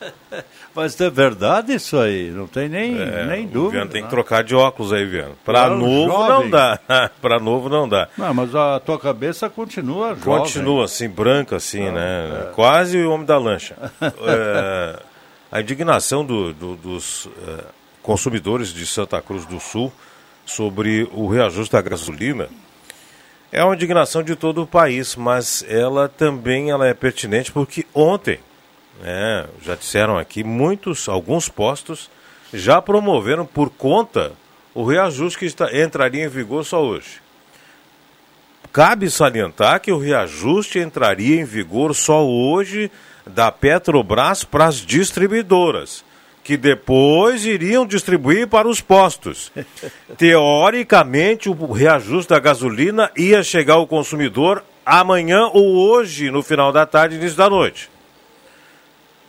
Mas é verdade isso aí, não tem nem, É, nem dúvida. Viana tem que né? trocar de óculos aí, Viana. Para novo jovem. não dá. Para novo não dá. Não, mas a tua cabeça continua jovem. Continua assim, branca assim, é. né? Quase o homem da lancha. É, a indignação do- do- dos é, consumidores de Santa Cruz do Sul sobre o reajuste da gasolina é uma indignação de todo o país, mas ela também ela é pertinente porque ontem, né, já disseram aqui, muitos, alguns postos já promoveram por conta o reajuste que está, entraria em vigor só hoje. Cabe salientar que o reajuste entraria em vigor só hoje da Petrobras para as distribuidoras, que depois iriam distribuir para os postos. Teoricamente, o reajuste da gasolina ia chegar ao consumidor amanhã ou hoje, no final da tarde, início da noite.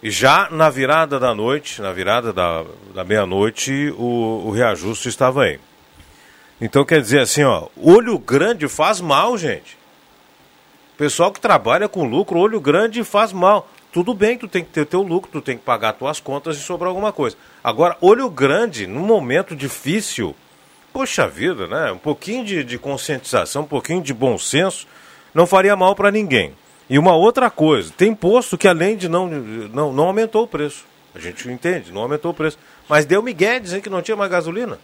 E já na virada da noite, na virada da, da meia-noite, o, o reajuste estava aí. Então quer dizer assim, ó, olho grande faz mal, gente. Pessoal que trabalha com lucro, olho grande faz mal. Tudo bem, tu tem que ter teu lucro, tu tem que pagar tuas contas e sobrar alguma coisa. Agora, olho grande, num momento difícil, poxa vida, né? Um pouquinho de, de conscientização, um pouquinho de bom senso, não faria mal para ninguém. E uma outra coisa, tem posto que além de não, não, não aumentou o preço. A gente entende, não aumentou o preço. Mas deu Miguel dizendo que não tinha mais gasolina.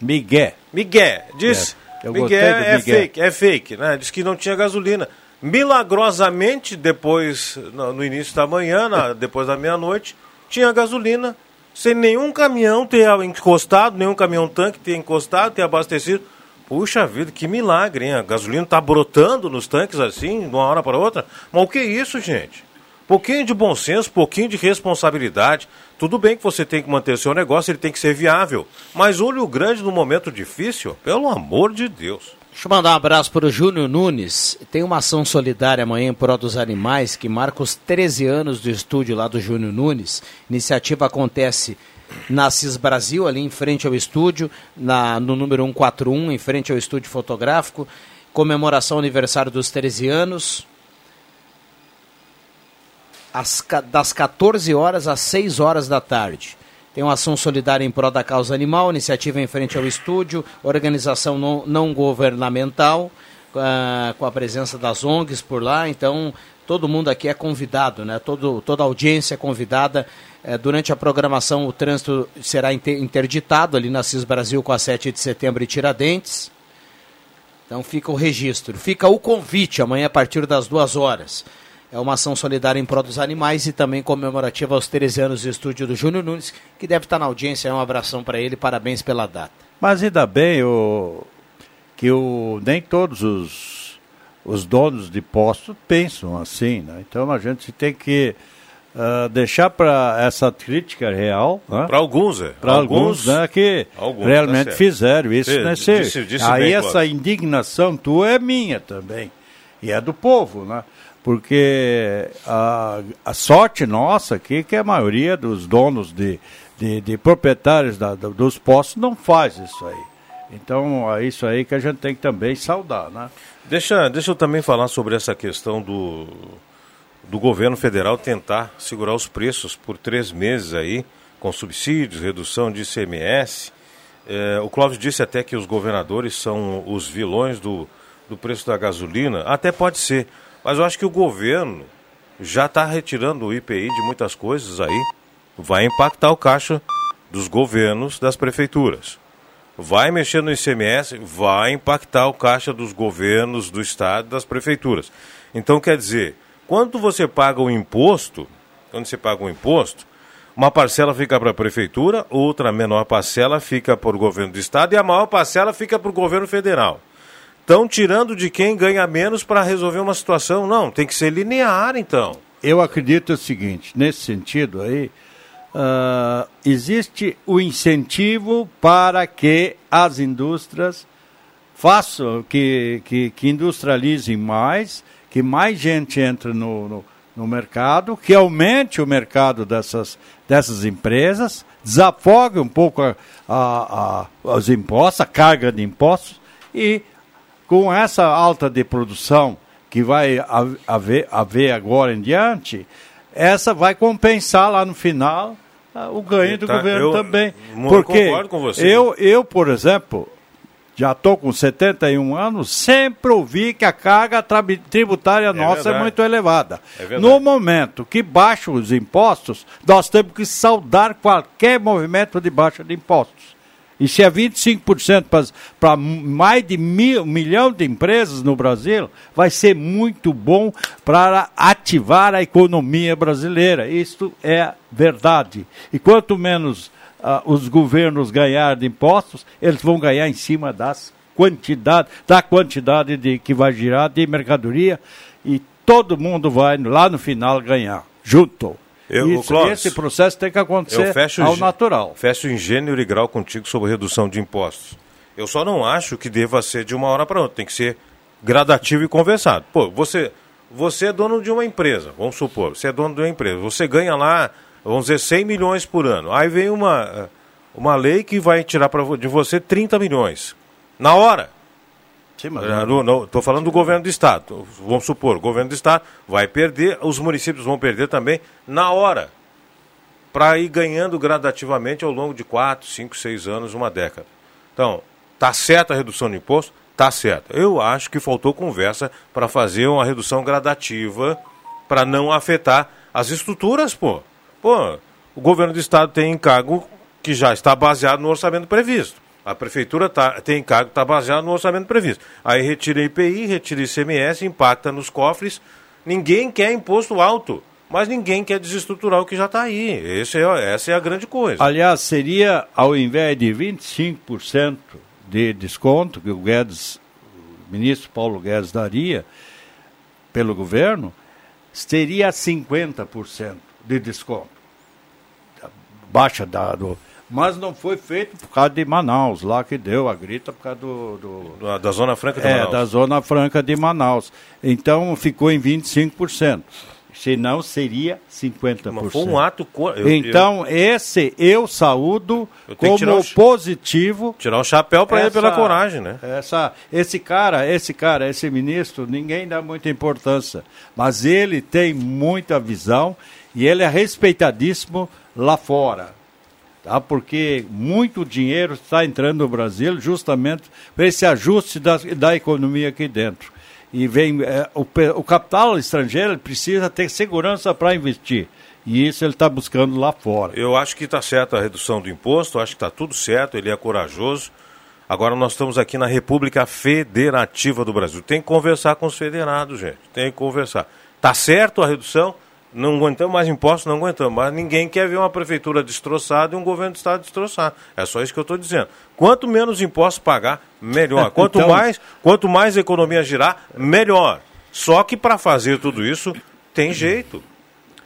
Miguel. Miguel, disse. É, Miguel é Miguel. fake, é fake, né? Diz que não tinha gasolina. Milagrosamente, depois, no, início da manhã, na- depois da meia-noite, tinha gasolina, sem nenhum caminhão ter encostado, nenhum caminhão-tanque ter encostado, ter abastecido. Puxa vida, que milagre, hein? A gasolina tá brotando nos tanques assim, de uma hora para outra. Mas o que é isso, gente? Pouquinho de bom senso, pouquinho de responsabilidade. Tudo bem que você tem que manter seu negócio, ele tem que ser viável. Mas olho grande no momento difícil, pelo amor de Deus. Deixa eu mandar um abraço para o Júnior Nunes. Tem uma ação solidária amanhã em prol dos animais que marca os 13 anos do estúdio lá do Júnior Nunes. Iniciativa acontece na CIS Brasil, ali em frente ao estúdio, na, no número 141, em frente ao estúdio fotográfico. Comemoração aniversário dos 13 anos. Ca- das 14 horas às 6 horas da tarde. Tem uma ação solidária em prol da causa animal, iniciativa em frente ao estúdio, organização não, não governamental, ah, com a presença das ONGs por lá. Então, todo mundo aqui é convidado, né? Todo, toda a audiência é convidada. Eh, durante a programação, o trânsito será inter- interditado ali na CIS Brasil com a 7 de setembro e Tiradentes. Então fica o registro. Fica o convite amanhã a partir das duas horas. É uma ação solidária em prol dos animais e também comemorativa aos 13 anos do estúdio do Júnior Nunes, que deve estar na audiência. Um abração para ele, parabéns pela data. Mas ainda bem o, que o, nem todos os, os donos de postos pensam assim, né? Então a gente tem que ah, deixar para essa crítica real. Né? Para alguns, é. Para alguns, né, que Alguns, tá realmente certo. fizeram isso. Sim, né, disse- se- disse Aí bem, essa Cláudio. indignação tua é minha também. E é do povo, né? Porque a, a sorte nossa aqui é que a maioria dos donos de, de, de proprietários da- do- dos postos não faz isso aí. Então é isso aí que a gente tem que também saudar, né? Deixa, deixa eu também falar sobre essa questão do, do governo federal tentar segurar os preços por três meses aí, com subsídios, redução de ICMS. É, o Clóvis disse até que os governadores são os vilões do, do preço da gasolina. Até pode ser, mas eu acho que o governo já está retirando o IPI de muitas coisas aí. Vai impactar o caixa dos governos, das prefeituras. vai mexer no ICMS, vai impactar o caixa dos governos, do Estado, das prefeituras. Então, quer dizer, quando você paga o imposto, quando você paga um imposto, uma parcela fica para a prefeitura, outra menor parcela fica para o governo do Estado e a maior parcela fica para o governo federal. Estão tirando de quem ganha menos para resolver uma situação. Não, tem que ser linear, então. Eu acredito o seguinte, nesse sentido aí, uh, existe o incentivo para que as indústrias façam, que, que, que industrializem mais, que mais gente entre no, no, no mercado, que aumente o mercado dessas, dessas empresas, desafogue um pouco a, a, a, os impostos, a carga de impostos, e com essa alta de produção que vai haver, haver agora em diante, essa vai compensar lá no final ah, o ganho do tá, governo eu, também. Porque concordo com você. Eu, eu, por exemplo, já estou com 71 anos, sempre ouvi que a carga tributária é nossa é é muito elevada. É no momento que baixam os impostos, nós temos que saudar qualquer movimento de baixa de impostos. E se é 25% para mais de mil, um milhão de empresas no Brasil, vai ser muito bom para ativar a economia brasileira. Isto é verdade. E quanto menos uh, os governos ganharem de impostos, eles vão ganhar em cima das quantidade, da quantidade de, que vai girar de mercadoria e todo mundo vai lá no final ganhar, junto. Eu, Isso, Clóvis, esse processo tem que acontecer ao natural. Fecho em gênero e grau contigo sobre redução de impostos. Eu só não acho que deva ser de uma hora para outra, tem que ser gradativo e conversado. Pô, você, você é dono de uma empresa, vamos supor, você é dono de uma empresa, você ganha lá, vamos dizer, 100 milhões por ano. Aí vem uma, uma lei que vai tirar pra, de você 30 milhões. Na hora. Sim, mas Estou falando do governo do Estado. Vamos supor, o governo do Estado vai perder, os municípios vão perder também na hora. Para ir ganhando gradativamente ao longo de 4, 5, 6 anos, uma década. Então, tá certa a redução de imposto? Tá certo. Eu acho que faltou conversa para fazer uma redução gradativa para não afetar as estruturas, pô. Pô, o governo do Estado tem encargo que já está baseado no orçamento previsto. A prefeitura tá, tem encargo, está baseado no orçamento previsto. Aí retira IPI, retira ICMS, impacta nos cofres. Ninguém quer imposto alto, mas ninguém quer desestruturar o que já está aí. Esse é, essa é a grande coisa. Aliás, seria, ao invés de 25% de desconto que o Guedes, o ministro Paulo Guedes daria pelo governo, seria 50% de desconto. Baixa dado mas não foi feito por causa de Manaus, lá que deu a grita por causa do. do... Da Zona Franca de é, Manaus. É, da Zona Franca de Manaus. Então ficou em 25%. Senão seria 50%. Mas foi um ato. Eu, então, eu... esse eu saúdo eu como positivo. Tirar o chapéu para ele pela coragem, né? Essa, esse cara, esse cara, esse ministro, ninguém dá muita importância. Mas ele tem muita visão e ele é respeitadíssimo lá fora tá? porque muito dinheiro está entrando no Brasil justamente para esse ajuste da, da economia aqui dentro. E vem é, o, o capital estrangeiro precisa ter segurança para investir. E isso ele está buscando lá fora. Eu acho que está certo a redução do imposto, acho que está tudo certo, ele é corajoso. Agora nós estamos aqui na República Federativa do Brasil. Tem que conversar com os federados, gente. Tem que conversar. Está certo a redução? Não aguentamos mais impostos, não aguentamos. Mas ninguém quer ver uma prefeitura destroçada e um governo do estado destroçado. É só isso que eu estou dizendo. Quanto menos impostos pagar, melhor. Quanto então... mais, quanto mais a economia girar, melhor. Só que para fazer tudo isso tem jeito.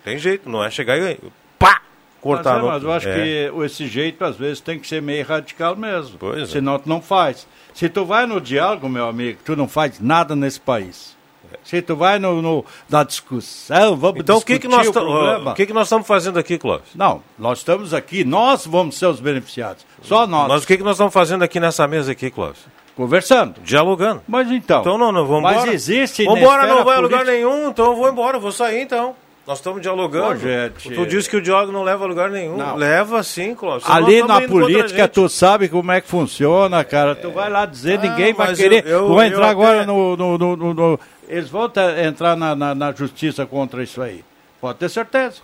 Tem jeito, não é chegar e pá, cortar. Mas, é, mas eu acho é. que esse jeito às vezes tem que ser meio radical mesmo. Pois é. Senão tu não faz. Se tu vai no diálogo, meu amigo, tu não faz nada nesse país. Se tu vai no, no na discussão, vamos então, discutir o que que nós o, o que que nós estamos fazendo aqui, Clóvis? Não, nós estamos aqui, nós vamos ser os beneficiados. Só nós. Mas o que que nós estamos fazendo aqui nessa mesa aqui, Clóvis? Conversando. Dialogando. Mas então. Então não, não, vamos embora. Mas existe Vamos embora, não vai a lugar nenhum, então eu vou embora, eu vou sair então. Nós estamos dialogando. gente. Tu disse que o diálogo não leva a lugar nenhum. Não. Leva sim, Clóvis. Ali na política tu sabe como é que funciona, cara. Tu vai lá dizer, ah, ninguém vai querer. Eu, eu, Vou entrar agora até... no, no, no, no, Eles vão entrar na, na, na justiça contra isso aí. Pode ter certeza.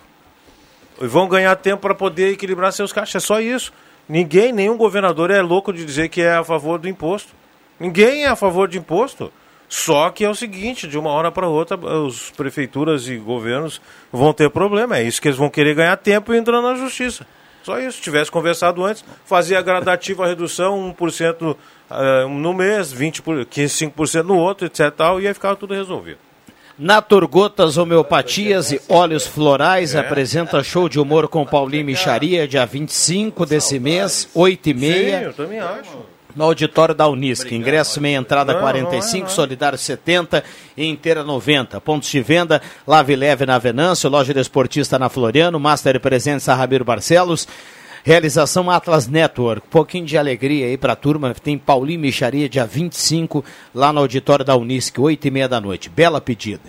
E vão ganhar tempo para poder equilibrar seus caixas. É só isso. Ninguém, nenhum governador é louco de dizer que é a favor do imposto. Ninguém é a favor de imposto. Só que é o seguinte, de uma hora para outra, os prefeituras e governos vão ter problema. É isso que eles vão querer ganhar tempo entrando na justiça. Só isso. Se tivesse conversado antes, fazia gradativa a redução, 1% uh, no mês, 20 por, 5% no outro, etc. Tal, e aí ficava tudo resolvido. Naturgotas Homeopatias e Óleos Florais é. apresenta show de humor com Paulinho Micharia, dia 25 desse mês, 8 e meia. Sim, eu também acho no auditório da Unisc. Ingresso meia entrada não, 45, não, não, solidário 70 e inteira 90. Pontos de venda, Lave Leve na Venâncio, loja desportista na Floriano, Master Presentes a Rabiro Barcelos. Realização Atlas Network. Um pouquinho de alegria aí para a turma. Tem Paulinho Micharia, dia 25, lá no auditório da Unisc, 8 e meia da noite. Bela pedida.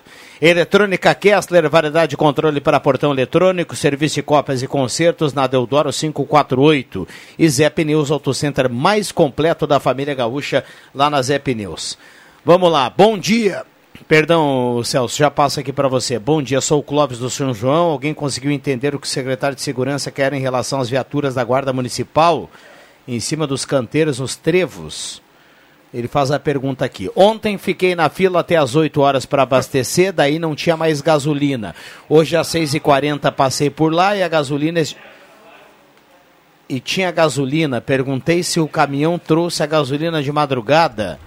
Eletrônica Kessler, variedade de controle para portão eletrônico, serviço de cópias e concertos na Deodoro 548. E Zé Pneus Auto Center mais completo da família gaúcha, lá na Zé Pneus. Vamos lá, bom dia. Perdão, Celso, já passo aqui para você. Bom dia, sou o Clóvis do São João. Alguém conseguiu entender o que o secretário de Segurança quer em relação às viaturas da Guarda Municipal em cima dos canteiros nos trevos? Ele faz a pergunta aqui. Ontem fiquei na fila até as 8 horas para abastecer, daí não tinha mais gasolina. Hoje às 6h40 passei por lá e a gasolina. E tinha gasolina. Perguntei se o caminhão trouxe a gasolina de madrugada.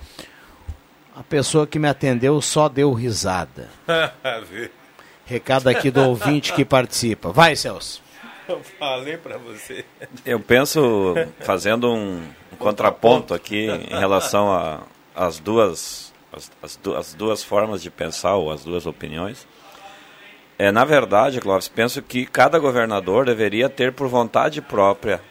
A pessoa que me atendeu só deu risada. Recado aqui do ouvinte que participa. Vai, Celso. Eu falei para você. Eu penso, fazendo um, um contraponto aqui em relação às duas, as, as, as, duas formas de pensar, ou as duas opiniões. É, na verdade, Clóvis, penso que cada governador deveria ter por vontade própria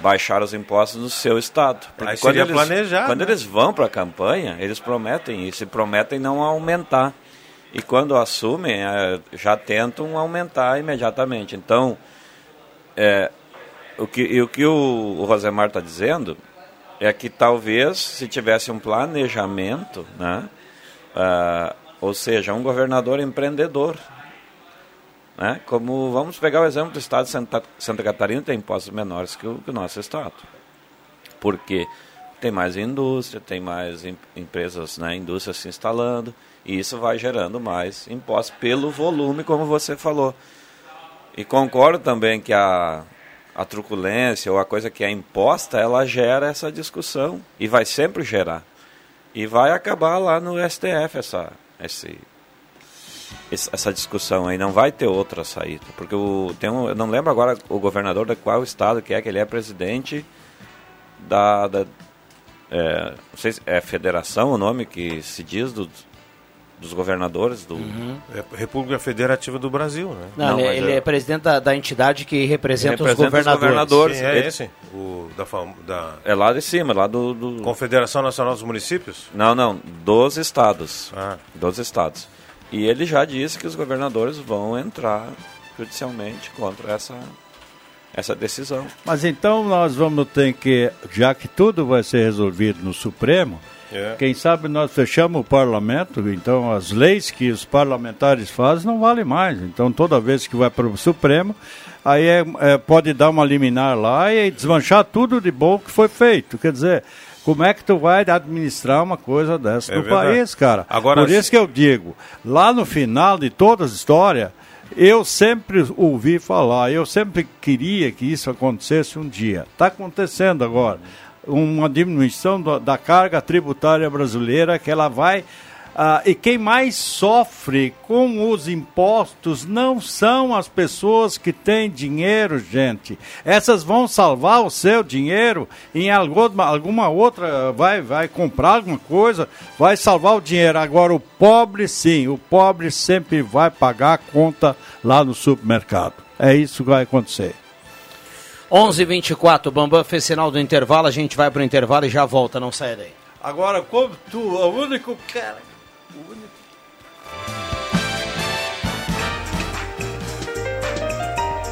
baixar os impostos no seu estado. Porque quando eles, planejar, quando né? eles vão para a campanha, eles prometem isso e prometem não aumentar. E quando assumem, é, já tentam aumentar imediatamente. Então, é, o que, o, que o, o Rosemar está dizendo é que talvez se tivesse um planejamento, né, uh, ou seja, um governador empreendedor, né, como vamos pegar o exemplo do estado de Santa, Santa Catarina, tem impostos menores que o, que o nosso estado. Porque tem mais indústria, tem mais em, empresas, né, indústrias se instalando, e isso vai gerando mais impostos pelo volume, como você falou. E concordo também que a a truculência ou a coisa que é imposta, ela gera essa discussão e vai sempre gerar. E vai acabar lá no STF essa, esse, essa discussão aí, não vai ter outra saída. Porque o, tem um, eu não lembro agora o governador de qual estado que é, que ele é presidente da. da é, não sei se é federação o nome que se diz do, dos governadores do uhum. é República Federativa do Brasil, né? Não, Não ele, ele é... é... presidente da, da, entidade que representa, representa os governadores. Os governadores. Sim, é esse, o da, da, é lá de cima, lá do, do, Confederação Nacional dos Municípios. Não, não, dos estados, ah. dos estados. E ele já disse que os governadores vão entrar judicialmente contra essa essa decisão. Mas então nós vamos ter que, já que tudo vai ser resolvido no Supremo, é. Quem sabe nós fechamos o parlamento, então as leis que os parlamentares fazem não valem mais. Então toda vez que vai para o Supremo, aí é, é, pode dar uma liminar lá e desmanchar tudo de bom que foi feito. Quer dizer, como é que tu vai administrar uma coisa dessa é no verdade. país, cara? Agora, Por isso que eu digo, lá no final de toda a história, eu sempre ouvi falar, eu sempre queria que isso acontecesse um dia. Está acontecendo agora uma diminuição do, da carga tributária brasileira que ela vai ah, e quem mais sofre com os impostos não são as pessoas que têm dinheiro, gente. Essas vão salvar o seu dinheiro em alguma, alguma outra, vai, vai comprar alguma coisa, vai salvar o dinheiro. Agora, o pobre, sim, o pobre sempre vai pagar a conta lá no supermercado. É isso que vai acontecer. 11:24 Bambam fez sinal do intervalo, a gente vai para o intervalo e já volta, não sai daí. Agora, como tu, o único cara. O único...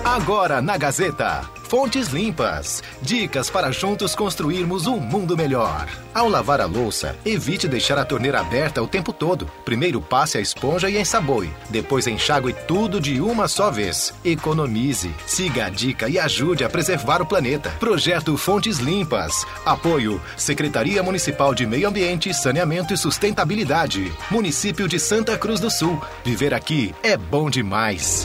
Agora na Gazeta. Fontes Limpas. Dicas para juntos construirmos um mundo melhor. Ao lavar a louça, evite deixar a torneira aberta o tempo todo. Primeiro passe a esponja e ensaboe. Depois enxague tudo de uma só vez. Economize, siga a dica e ajude a preservar o planeta. Projeto Fontes Limpas. Apoio Secretaria Municipal de Meio Ambiente, Saneamento e Sustentabilidade. Município de Santa Cruz do Sul. Viver aqui é bom demais.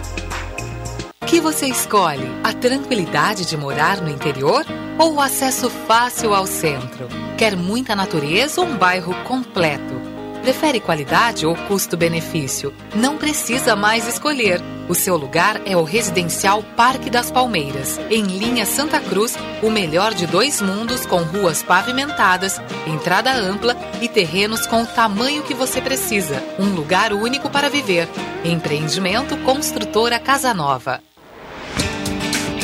Que você escolhe? A tranquilidade de morar no interior ou o acesso fácil ao centro? Quer muita natureza ou um bairro completo? Prefere qualidade ou custo-benefício? Não precisa mais escolher. O seu lugar é o Residencial Parque das Palmeiras, em linha Santa Cruz, o melhor de dois mundos com ruas pavimentadas, entrada ampla e terrenos com o tamanho que você precisa. Um lugar único para viver. Empreendimento Construtora Casa Nova.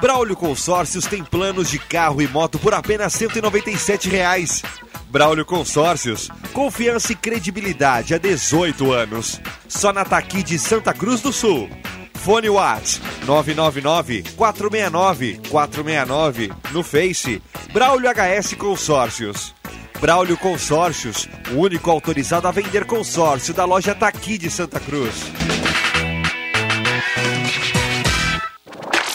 Braulio Consórcios tem planos de carro e moto por apenas 197 reais. Braulio Consórcios, confiança e credibilidade há 18 anos. Só na Taqui de Santa Cruz do Sul. Fone Whats 999-469-469 no Face. Braulio HS Consórcios. Braulio Consórcios, o único autorizado a vender consórcio da loja Taqui de Santa Cruz.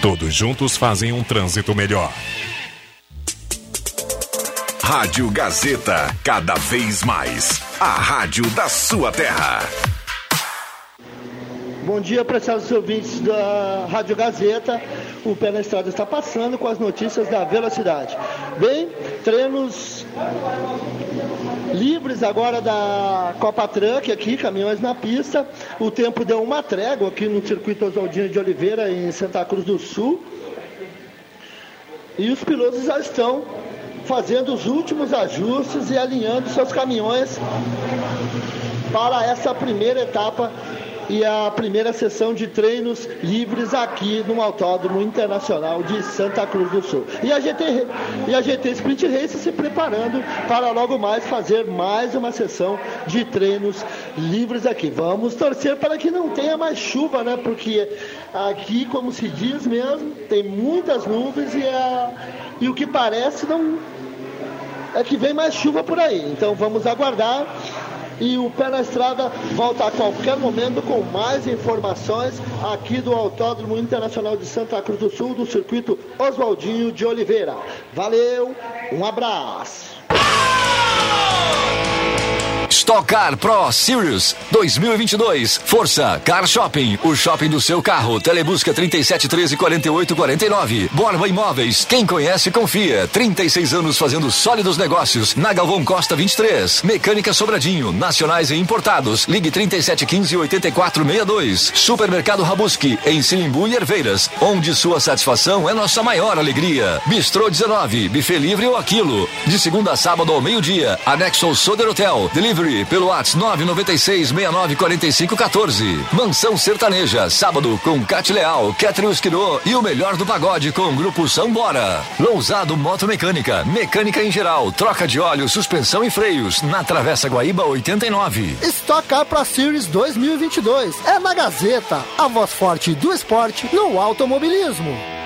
Todos juntos fazem um trânsito melhor. Rádio Gazeta, cada vez mais. A rádio da sua terra. Bom dia, prezados ouvintes da Rádio Gazeta. O Pé na Estrada está passando com as notícias da velocidade. Bem, treinos livres agora da Copa Truck aqui, caminhões na pista. O tempo deu uma trégua aqui no circuito Oswaldinho de Oliveira, em Santa Cruz do Sul. E os pilotos já estão fazendo os últimos ajustes e alinhando seus caminhões para essa primeira etapa e a primeira sessão de treinos livres aqui no Autódromo Internacional de Santa Cruz do Sul. E a GT, e a GT Sprint Race se preparando para logo mais fazer mais uma sessão de treinos livres aqui. Vamos torcer para que não tenha mais chuva, né? Porque aqui, como se diz mesmo, tem muitas nuvens e, a, e o que parece não é que vem mais chuva por aí. Então vamos aguardar e o Pé na Estrada volta a qualquer momento com mais informações aqui do Autódromo Internacional de Santa Cruz do Sul, do circuito Oswaldinho de Oliveira. Valeu, um abraço. Stock Car Pro Series 2022. Força Car Shopping, o shopping do seu carro. Telebusca 3713 4849. Borba Imóveis, quem conhece confia. 36 anos fazendo sólidos negócios. Na Galvão Costa 23. Mecânica Sobradinho, nacionais e importados. Ligue 3715 8462. Supermercado Rabuski, em Silimbu e Herveiras, onde sua satisfação é nossa maior alegria. Bistrô 19, buffet livre ou aquilo. De segunda a sábado ao meio-dia. Anexo ao Soder Hotel. Delivery Pelo WhatsApp 996 694514. Mansão Sertaneja, sábado com Cate Leal, Catherine Esquirô e o melhor do pagode com o grupo Sambora. Lousado Motomecânica, mecânica em geral, troca de óleo, suspensão e freios, na Travessa Guaíba 89. Stock Car Pro Series 2022 é na Gazeta, a voz forte do esporte no automobilismo.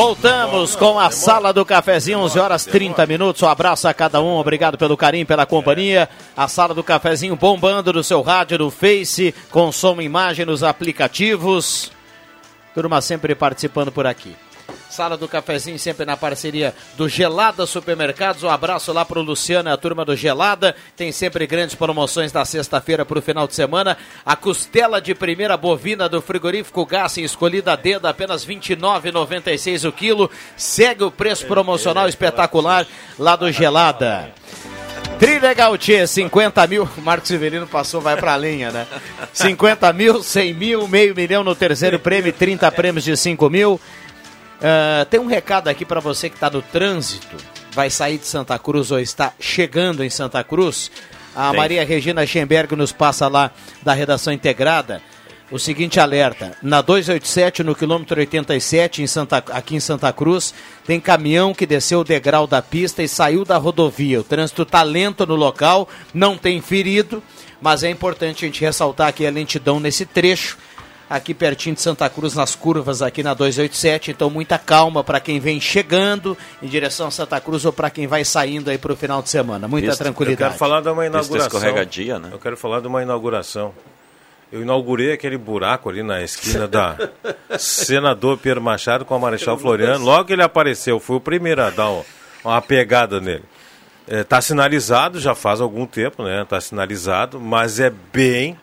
Voltamos com a sala do cafezinho, 11 horas 30 minutos. Um abraço a cada um, obrigado pelo carinho, pela companhia. A sala do cafezinho bombando no seu rádio, no Face, com som e imagem nos aplicativos. Turma sempre participando por aqui. Sala do Cafezinho, sempre na parceria do Gelada Supermercados. Um abraço lá pro Luciano e a turma do Gelada. Tem sempre grandes promoções da sexta-feira para o final de semana. A costela de primeira bovina do frigorífico Gassin, escolhida a dedo, apenas R$ 29,96 o quilo. Segue o preço promocional espetacular lá do Gelada. Trilha Gautier, 50 mil. O Marcos Rivelino passou, vai pra linha, né? 50 mil, 100 mil, meio milhão no terceiro prêmio, 30 prêmios de 5 mil. Uh, tem um recado aqui para você que está no trânsito, vai sair de Santa Cruz ou está chegando em Santa Cruz. A. Maria Regina Schemberg nos passa lá da redação integrada o seguinte alerta: na 287, no quilômetro 87, em Santa, aqui em Santa Cruz, tem caminhão que desceu o degrau da pista e saiu da rodovia. O trânsito está lento no local, não tem ferido, mas é importante a gente ressaltar aqui a lentidão nesse trecho aqui pertinho de Santa Cruz, nas curvas aqui na 287. Então, muita calma para quem vem chegando em direção a Santa Cruz ou para quem vai saindo aí para o final de semana. Muita Pista- tranquilidade. Eu quero falar de uma inauguração. escorregadia, né? Eu quero falar de uma inauguração. Eu inaugurei aquele buraco ali na esquina da Senador Pedro Machado com a Marechal Floriano. Logo que ele apareceu, fui o primeiro a dar um- uma pegada nele. Está sinalizado, já faz algum tempo, né? Está sinalizado, mas é bem,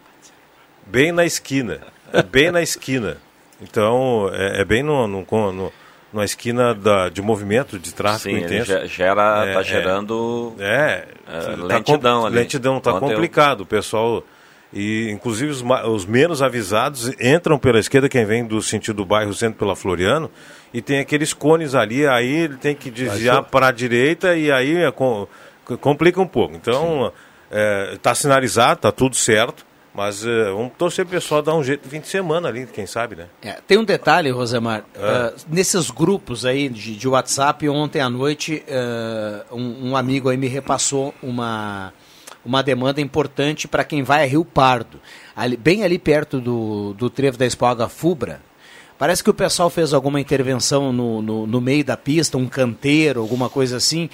bem na esquina. É bem na esquina. Então, é, é bem no, no, no- numa esquina da, de movimento de tráfego Sim, intenso. ge- gera- É, tá é. gerando, É, é, tá lentidão com- ali. Lentidão, tá Ontem eu- complicado. O pessoal. E inclusive os, os menos avisados entram pela esquerda, quem vem do sentido do bairro centro pela Floriano, e tem aqueles cones ali, aí ele tem que desviar para a direita e aí é com- complica um pouco. Então, está sinalizado, tá tudo certo, mas é, vamos torcer o pessoal dar um jeito de fim de semana ali, quem sabe, né? É, tem um detalhe, Rosemar. É. Uh, nesses grupos aí de, de WhatsApp, ontem à noite, uh, um, um amigo aí me repassou uma, uma demanda importante para quem vai a Rio Pardo. Ali- bem ali perto do, do trevo da Espalga Fubra. Parece que o pessoal fez alguma intervenção no, no, no meio da pista, um canteiro, alguma coisa assim.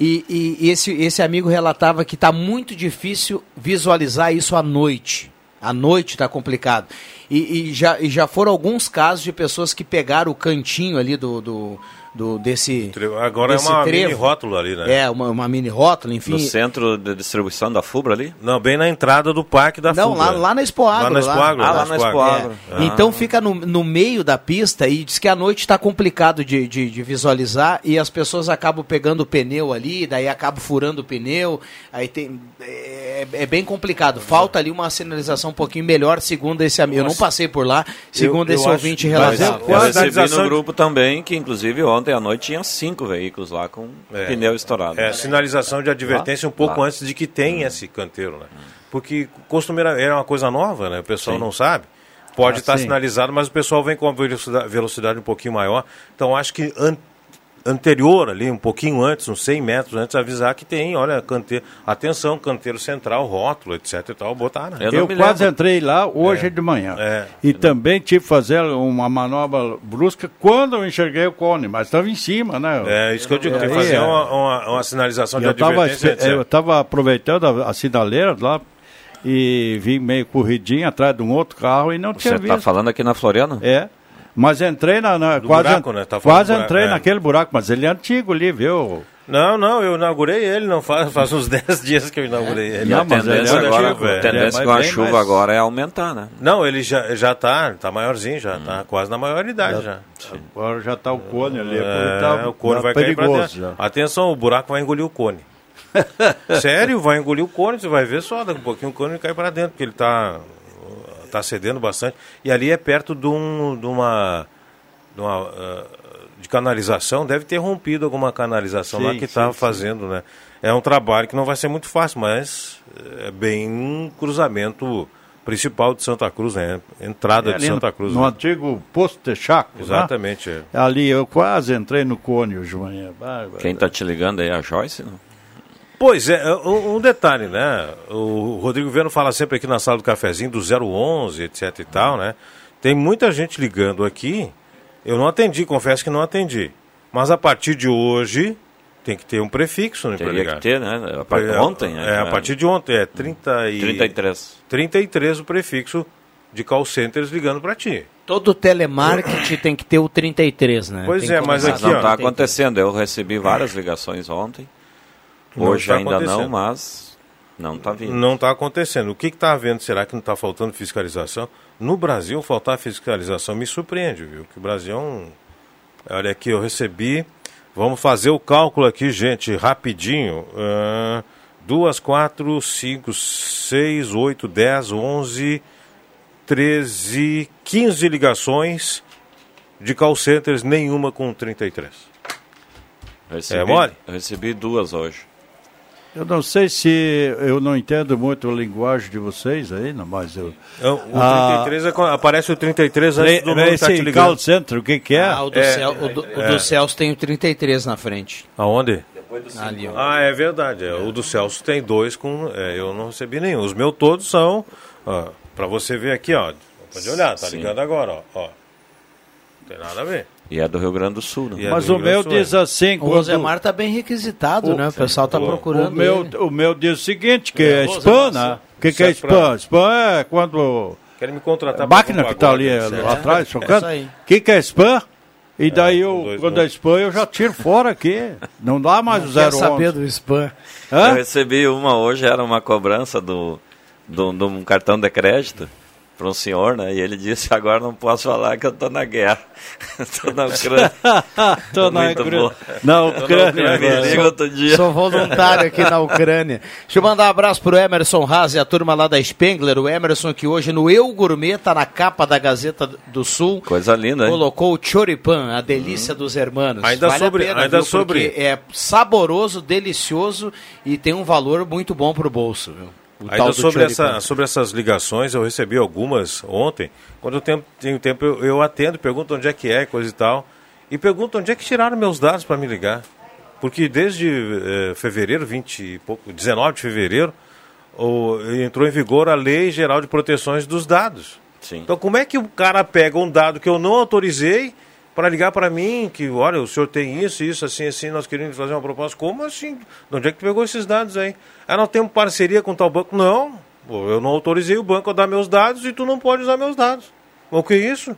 E, e- esse, esse amigo relatava que está muito difícil visualizar isso à noite. À noite está complicado. E, e já, e já foram alguns casos de pessoas que pegaram o cantinho ali do, do, do- desse. Agora desse é uma trevo. mini rótulo ali, né? É, uma, uma mini rótula, enfim. No centro de distribuição da FUBRA ali? Não, bem na entrada do parque da Não, Fubra. lá, lá na Expoagro. Lá na Expoagro. Ah, lá na Expoagro. É. Ah. Então fica no, no meio da pista e diz que à noite está complicado de, de, de visualizar e as pessoas acabam pegando o pneu ali, daí acabam furando o pneu, aí tem... É, é bem complicado. Falta ali uma sinalização um pouquinho melhor, segundo esse amigo. Eu não passei por lá, segundo Eu- esse eu ouvinte acho- relatava. Eu recebi no grupo também, que inclusive ontem à noite tinha cinco veículos lá com É. pneu estourado. É, sinalização de advertência um pouco Lá. antes de que tenha esse canteiro, né? Porque costumeiramente é uma coisa nova, né? O pessoal Sim. não sabe. Pode Ah, estar sim. sinalizado, mas o pessoal vem com uma velocidade, velocidade um pouquinho maior. Então acho que anterior ali, um pouquinho antes, uns 100 metros antes, avisar que tem, olha, canteiro, atenção, canteiro central, rótulo, etc e tal, botar, né? Eu, quase entrei lá hoje de manhã. É. E também tive que fazer uma manobra brusca quando eu enxerguei o cone, mas estava em cima, né? É, isso que eu digo, tem que fazer uma, uma, uma sinalização de eu advertência. etc. eu estava aproveitando a, a sinaleira lá e vim meio corridinho atrás de um outro carro e não Você tinha está visto. falando aqui na Floriana? É. Mas entrei na. na quase buraco, né? Tá quase buraco, entrei é. naquele buraco, mas ele é antigo ali, viu? Não, não, eu inaugurei ele, não faz, faz uns 10 dias que eu inaugurei ele. E a Não, mas tendência ele é agora, antigo, a é. tendência É, com a bem chuva mais- agora é aumentar, né? Não, ele já, já tá, tá maiorzinho, já tá quase na maioridade já. Agora já está o cone ali. É, tá, o cone tá vai cair pra perigoso dentro. já. Atenção, o buraco vai engolir o cone. Sério, vai engolir o cone, você vai ver só, daqui a pouquinho o cone cai para dentro, porque ele tá, tá cedendo bastante. E ali é perto de, um, de uma, de uma ah, de canalização, deve ter rompido alguma canalização lá Sim, que sim, estava fazendo, né? É um trabalho que não vai ser muito fácil, mas é bem um cruzamento principal de Santa Cruz, né? Entrada É de Santa Cruz. no né? antigo posto de Chaco. né? Exatamente, é. Ali eu quase entrei no manhã. Bárbaro. Quem está te ligando aí é a Joyce? Não? Pois é, um, um detalhe, né? O Rodrigo Viano fala sempre aqui na sala do cafezinho do 011, etc e tal, né? Tem muita gente ligando aqui. Eu não atendi, confesso que não atendi. Mas a partir de hoje tem que ter um prefixo, né? Teria ligar. que ter, né? A partir de É, ontem, né? É, a partir de ontem, é 30 e... 33. 33 o prefixo de call centers ligando para ti. Todo telemarketing tem que ter o 33, né? Pois Tem é, mas aqui, ó, Não está 33. acontecendo. Eu recebi várias ligações ontem. Hoje ainda não, mas não está vindo. Não está acontecendo. O que está havendo? Será que não está faltando fiscalização? No Brasil, faltar fiscalização me surpreende, viu? Que o Brasil é um. Olha aqui, eu recebi. Vamos fazer o cálculo aqui, gente, rapidinho. Ah, duas, quatro, cinco, seis, oito, dez, onze, treze, quinze ligações de call centers, nenhuma com 33. Recebi, É mole? eu recebi duas hoje. Eu não sei se eu não entendo muito a linguagem de vocês aí, não, mas eu. Então, O Ah, 33 é, aparece o 33 antes do número tá call center, o que que é? Ah, o do, É, Cel, o do, o é. do Celso tem o 33 na frente. Aonde? Ali. Ah, é verdade. é. O do Celso tem dois com. é, eu não recebi nenhum. Os meus todos são. Para você ver aqui, ó. Pode olhar, tá Sim. ligando agora, ó. ó. Não tem nada a ver. E é do Rio Grande do Sul, né? É Mas do o meu Sul, diz é. assim, O quando... Rosemar está bem requisitado, O- né? O pessoal está o- procurando O meu, ele. o meu diz o seguinte, que É, é, Rosa spam, né? O que, que é é spam? Spam é quando... Querem me contratar máquina que está ali é, certo? lá atrás, É chocando. isso aí. O que, que é spam? E daí com eu, dois quando é spam, eu já tiro fora aqui. Não dá mais o Quer 011. saber do spam? Eu Hã? recebi uma hoje, era uma cobrança do, do, de um cartão de crédito para um senhor, né? E ele disse, agora não posso falar que eu tô na guerra. tô na Ucrânia. Tô na Muito Ucrânia. bom. Na Ucrânia. Me agora. liga outro dia. Sou voluntário aqui na Ucrânia. Deixa eu mandar um abraço pro Emerson Haas e a turma lá da Spengler. O Emerson que hoje no Eu Gourmet tá na capa da Gazeta do Sul. Coisa linda, hein? Colocou o choripan, a delícia dos hermanos. Ainda vale sobre- pena, ainda viu? sobre- Porque é saboroso, delicioso e tem um valor muito bom pro bolso. Viu? O Ainda sobre, essa, sobre essas ligações, eu recebi algumas ontem. Quando eu tenho, tenho tempo, eu, eu atendo, pergunto onde é que é, coisa e tal. E pergunto onde é que tiraram meus dados para me ligar. Porque desde eh, fevereiro, 20 e pouco, 19 de fevereiro, o- entrou em vigor a Lei Geral de Proteções dos Dados. Sim. Então, como é que o cara pega um dado que eu não autorizei para ligar para mim, que, olha, o senhor tem isso, isso, assim, assim, nós queremos fazer uma proposta? Como assim? De onde é que pegou esses dados aí? Ah, nós temos parceria com tal banco? Não, eu não autorizei o banco a dar meus dados e tu não pode usar meus dados. O que é isso?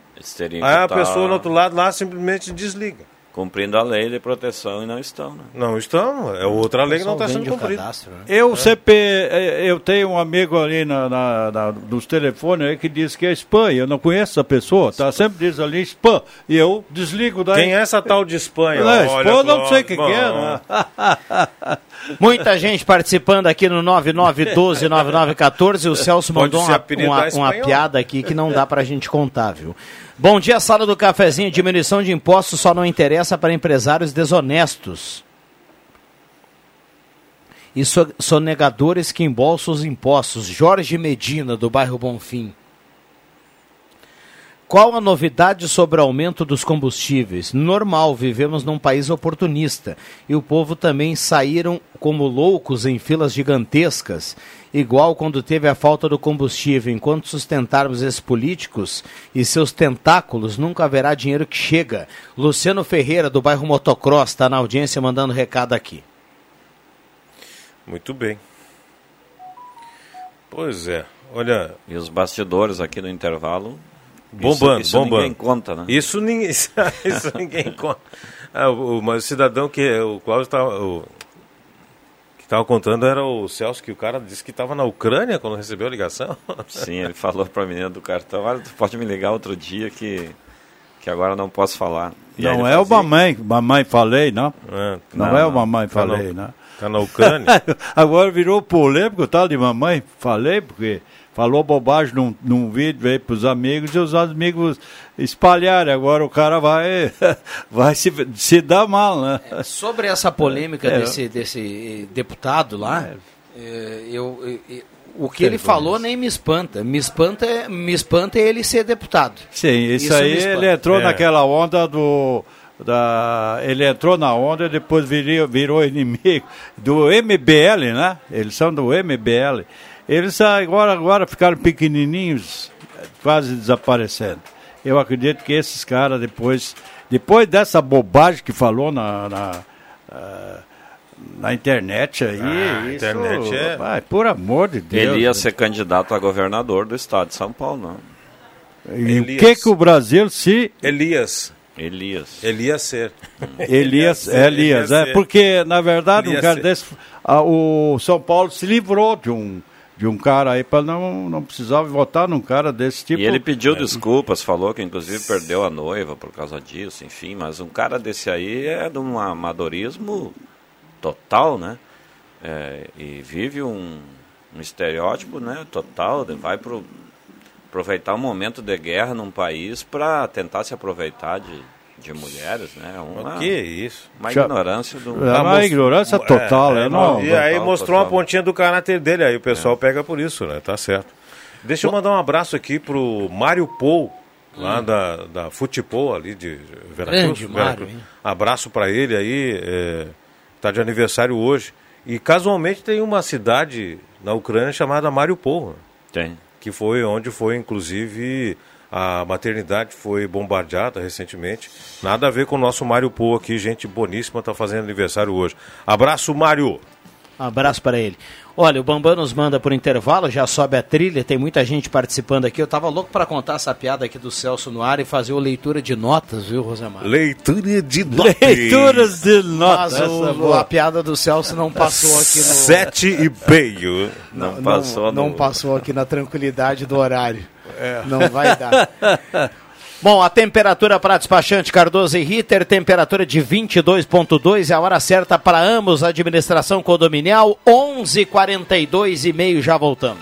Aí a tá pessoa do outro lado lá simplesmente desliga. Cumprindo a lei de proteção e não estão, né? Não estão, é outra lei que não está sendo cumprida. cadastro, né? Eu, CP, eh, eu tenho um amigo ali na, na, na- nos telefones aí que diz que é spam. Eu não conheço essa pessoa, tá? Sempre diz ali spam. E eu desligo daí. Quem é essa tal de Espanha? É, Olha, spam eu não sei o que, que é, né? Muita gente participando aqui no 99129914. O Celso Pode mandou uma, uma, uma espanhol. piada aqui que não dá pra gente contar, viu? Bom dia, sala do cafezinho. Diminuição de impostos só não interessa para empresários desonestos. E so- sonegadores que embolsam os impostos. Jorge Medina, do bairro Bonfim. Qual a novidade sobre o aumento dos combustíveis? Normal, vivemos num país oportunista e o povo também saíram como loucos em filas gigantescas, igual quando teve a falta do combustível. Enquanto sustentarmos esses políticos e seus tentáculos, nunca haverá dinheiro que chega. Luciano Ferreira, do bairro Motocross, está na audiência mandando recado aqui. Muito bem. Pois é, olha. E os bastidores aqui no intervalo. Bombando, isso, isso bombando. ninguém conta, né? Isso ninguém, isso ninguém conta. Ah, o, mas o cidadão que o Cláudio estava. O, que estava contando era o Celso, que o cara disse que estava na Ucrânia quando recebeu a ligação. Sim, ele falou para a menina do cartão: olha, tu pode me ligar outro dia que, que agora não posso falar. E Não é o fazia- mamãe, mamãe falei, não? É, não, não, é o mamãe Tá na- falei, não. tá na Ucrânia? Agora virou polêmico, tal de mamãe falei, porque falou bobagem num, num vídeo aí pros amigos e os amigos espalharam. Agora o cara vai, vai se, se dar mal, né? Sobre essa polêmica É. desse, desse eh, deputado lá, eh, eu, eh, eh, o que ele falou nem me espanta. Me espanta, é- me espanta é ele ser deputado. Sim, isso, Isso aí ele entrou É. naquela onda do. Da, ele entrou na onda e depois virou, virou inimigo do MBL, né? Eles são do MBL. Eles agora, agora ficaram pequenininhos, quase desaparecendo. Eu acredito que esses caras depois, depois dessa bobagem que falou na, na, ah, na internet aí, Ah, isso, internet é- vai, por amor de Deus. Ele ia né? ser candidato a governador do estado de São Paulo, não. E o que que o Brasil se Elias. Elias. Elias ser. Elias, Elias, Elias, é, ser. porque na verdade um Elias cara ser. desse, ah, o São Paulo se livrou de um de um cara aí para não não precisava votar num cara desse tipo. e ele pediu É. desculpas, falou que inclusive perdeu a noiva por causa disso, enfim, mas um cara desse aí é de um amadorismo total, né? É, e vive um, um estereótipo, né, total, vai pro aproveitar um momento de guerra num país para tentar se aproveitar de, de mulheres, né? Uma, que isso? Uma Já- ignorância do... É uma ignorância total, é, não. E aí total, mostrou uma total. pontinha do caráter dele, aí o pessoal pega por isso, né? Tá certo. Deixa eu mandar um abraço aqui pro Mário Pou, lá da, da Futebol ali de Veracruz. Grande Mário? Abraço para ele aí, é, tá de aniversário hoje. E casualmente tem uma cidade na Ucrânia chamada Mariupol. né? Tem. Que foi onde foi, inclusive, a maternidade foi bombardeada recentemente. Nada a ver com o nosso Mário Pou aqui, gente boníssima, tá fazendo aniversário hoje. Abraço, Mário! Abraço para ele. Olha, o Bambam nos manda por intervalo, já sobe a trilha, tem muita gente participando aqui. Eu tava louco para contar essa piada aqui do Celso no ar e fazer o leitura de notas, viu, Rosemar? Leitura de notas. Leituras de notas. Mas o- essa é a piada do Celso não passou aqui no... Sete e meio. Não passou não, no- passou aqui na tranquilidade do horário. Não vai dar. Bom, a temperatura para despachante Cardoso e Ritter, temperatura de 22.2, é a hora certa para ambos, administração condominial, 11:42 e meio, já voltamos.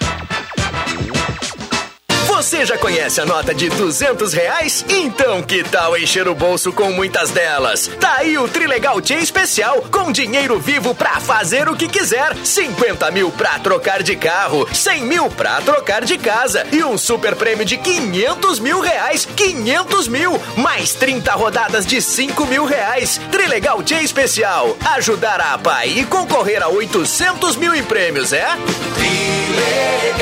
Você já conhece a nota de 200 reais? Então que tal encher o bolso com muitas delas? Tá aí o Trilegal Tia Especial, com dinheiro vivo pra fazer o que quiser. 50 mil pra trocar de carro, 100 mil pra trocar de casa e um super prêmio de 500 mil reais. 500 mil, mais 30 rodadas de 5 mil reais. Trilegal Tia Especial, ajudar a APA e concorrer a 800 mil em prêmios, é? Trilegal.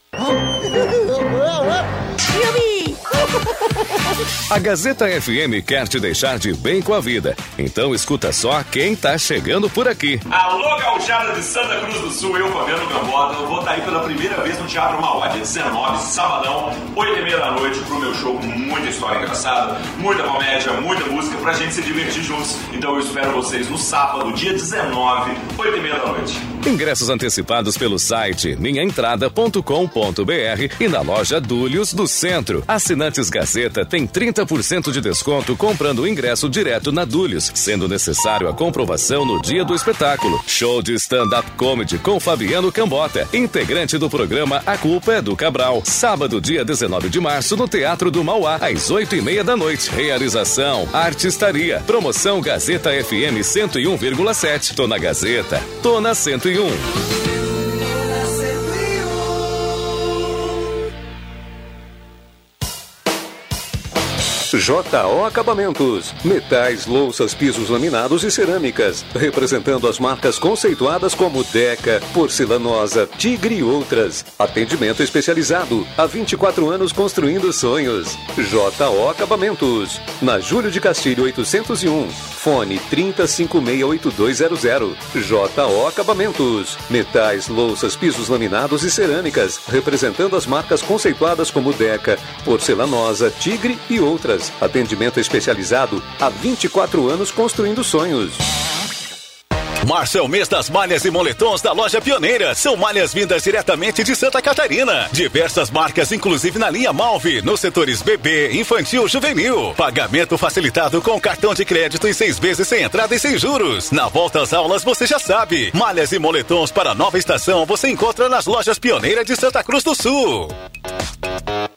Huh? A Gazeta FM quer te deixar de bem com a vida. Então escuta só quem tá chegando por aqui. Alô, gauchada de Santa Cruz do Sul, eu, Fabiano Gambota, eu vou estar aí pela primeira vez no Teatro Mauá, dia 19, sabadão, 8 e meia da noite, pro meu show com muita história engraçada, muita comédia, muita música, pra gente se divertir juntos. Então eu espero vocês no sábado, dia 19, 8 e meia da noite. Ingressos antecipados pelo site minhaentrada.com.br e na loja Dúlios do Centro. Assinantes Gazeta têm 30% de desconto comprando ingresso direto na Dúlios, sendo necessário a comprovação no dia do espetáculo. Show de stand-up comedy com Fabiano Cambota, integrante do programa A Culpa é do Cabral. Sábado, dia 19 de março, no Teatro do Mauá, às 8 e meia da noite. Realização Artistaria. Promoção Gazeta FM 101,7. Tô na Gazeta. Tô na 101. JO Acabamentos. Metais, louças, pisos laminados e cerâmicas. Representando as marcas conceituadas como Deca, Porcelanosa, Tigre e outras. Atendimento especializado. Há 24 anos construindo sonhos. JO Acabamentos. Na Júlio de Castilho 801. Fone 30568200. JO Acabamentos. Metais, louças, pisos laminados e cerâmicas. Representando as marcas conceituadas como Deca, Porcelanosa, Tigre e outras. Atendimento especializado há 24 anos construindo sonhos. Março é o mês das malhas e moletons da loja Pioneira. São malhas vindas diretamente de Santa Catarina. Diversas marcas, inclusive na linha Malve, nos setores bebê, infantil, juvenil. Pagamento facilitado com cartão de crédito em seis vezes sem entrada e sem juros. Na volta às aulas, você já sabe. Malhas e moletons para nova estação você encontra nas lojas Pioneira de Santa Cruz do Sul.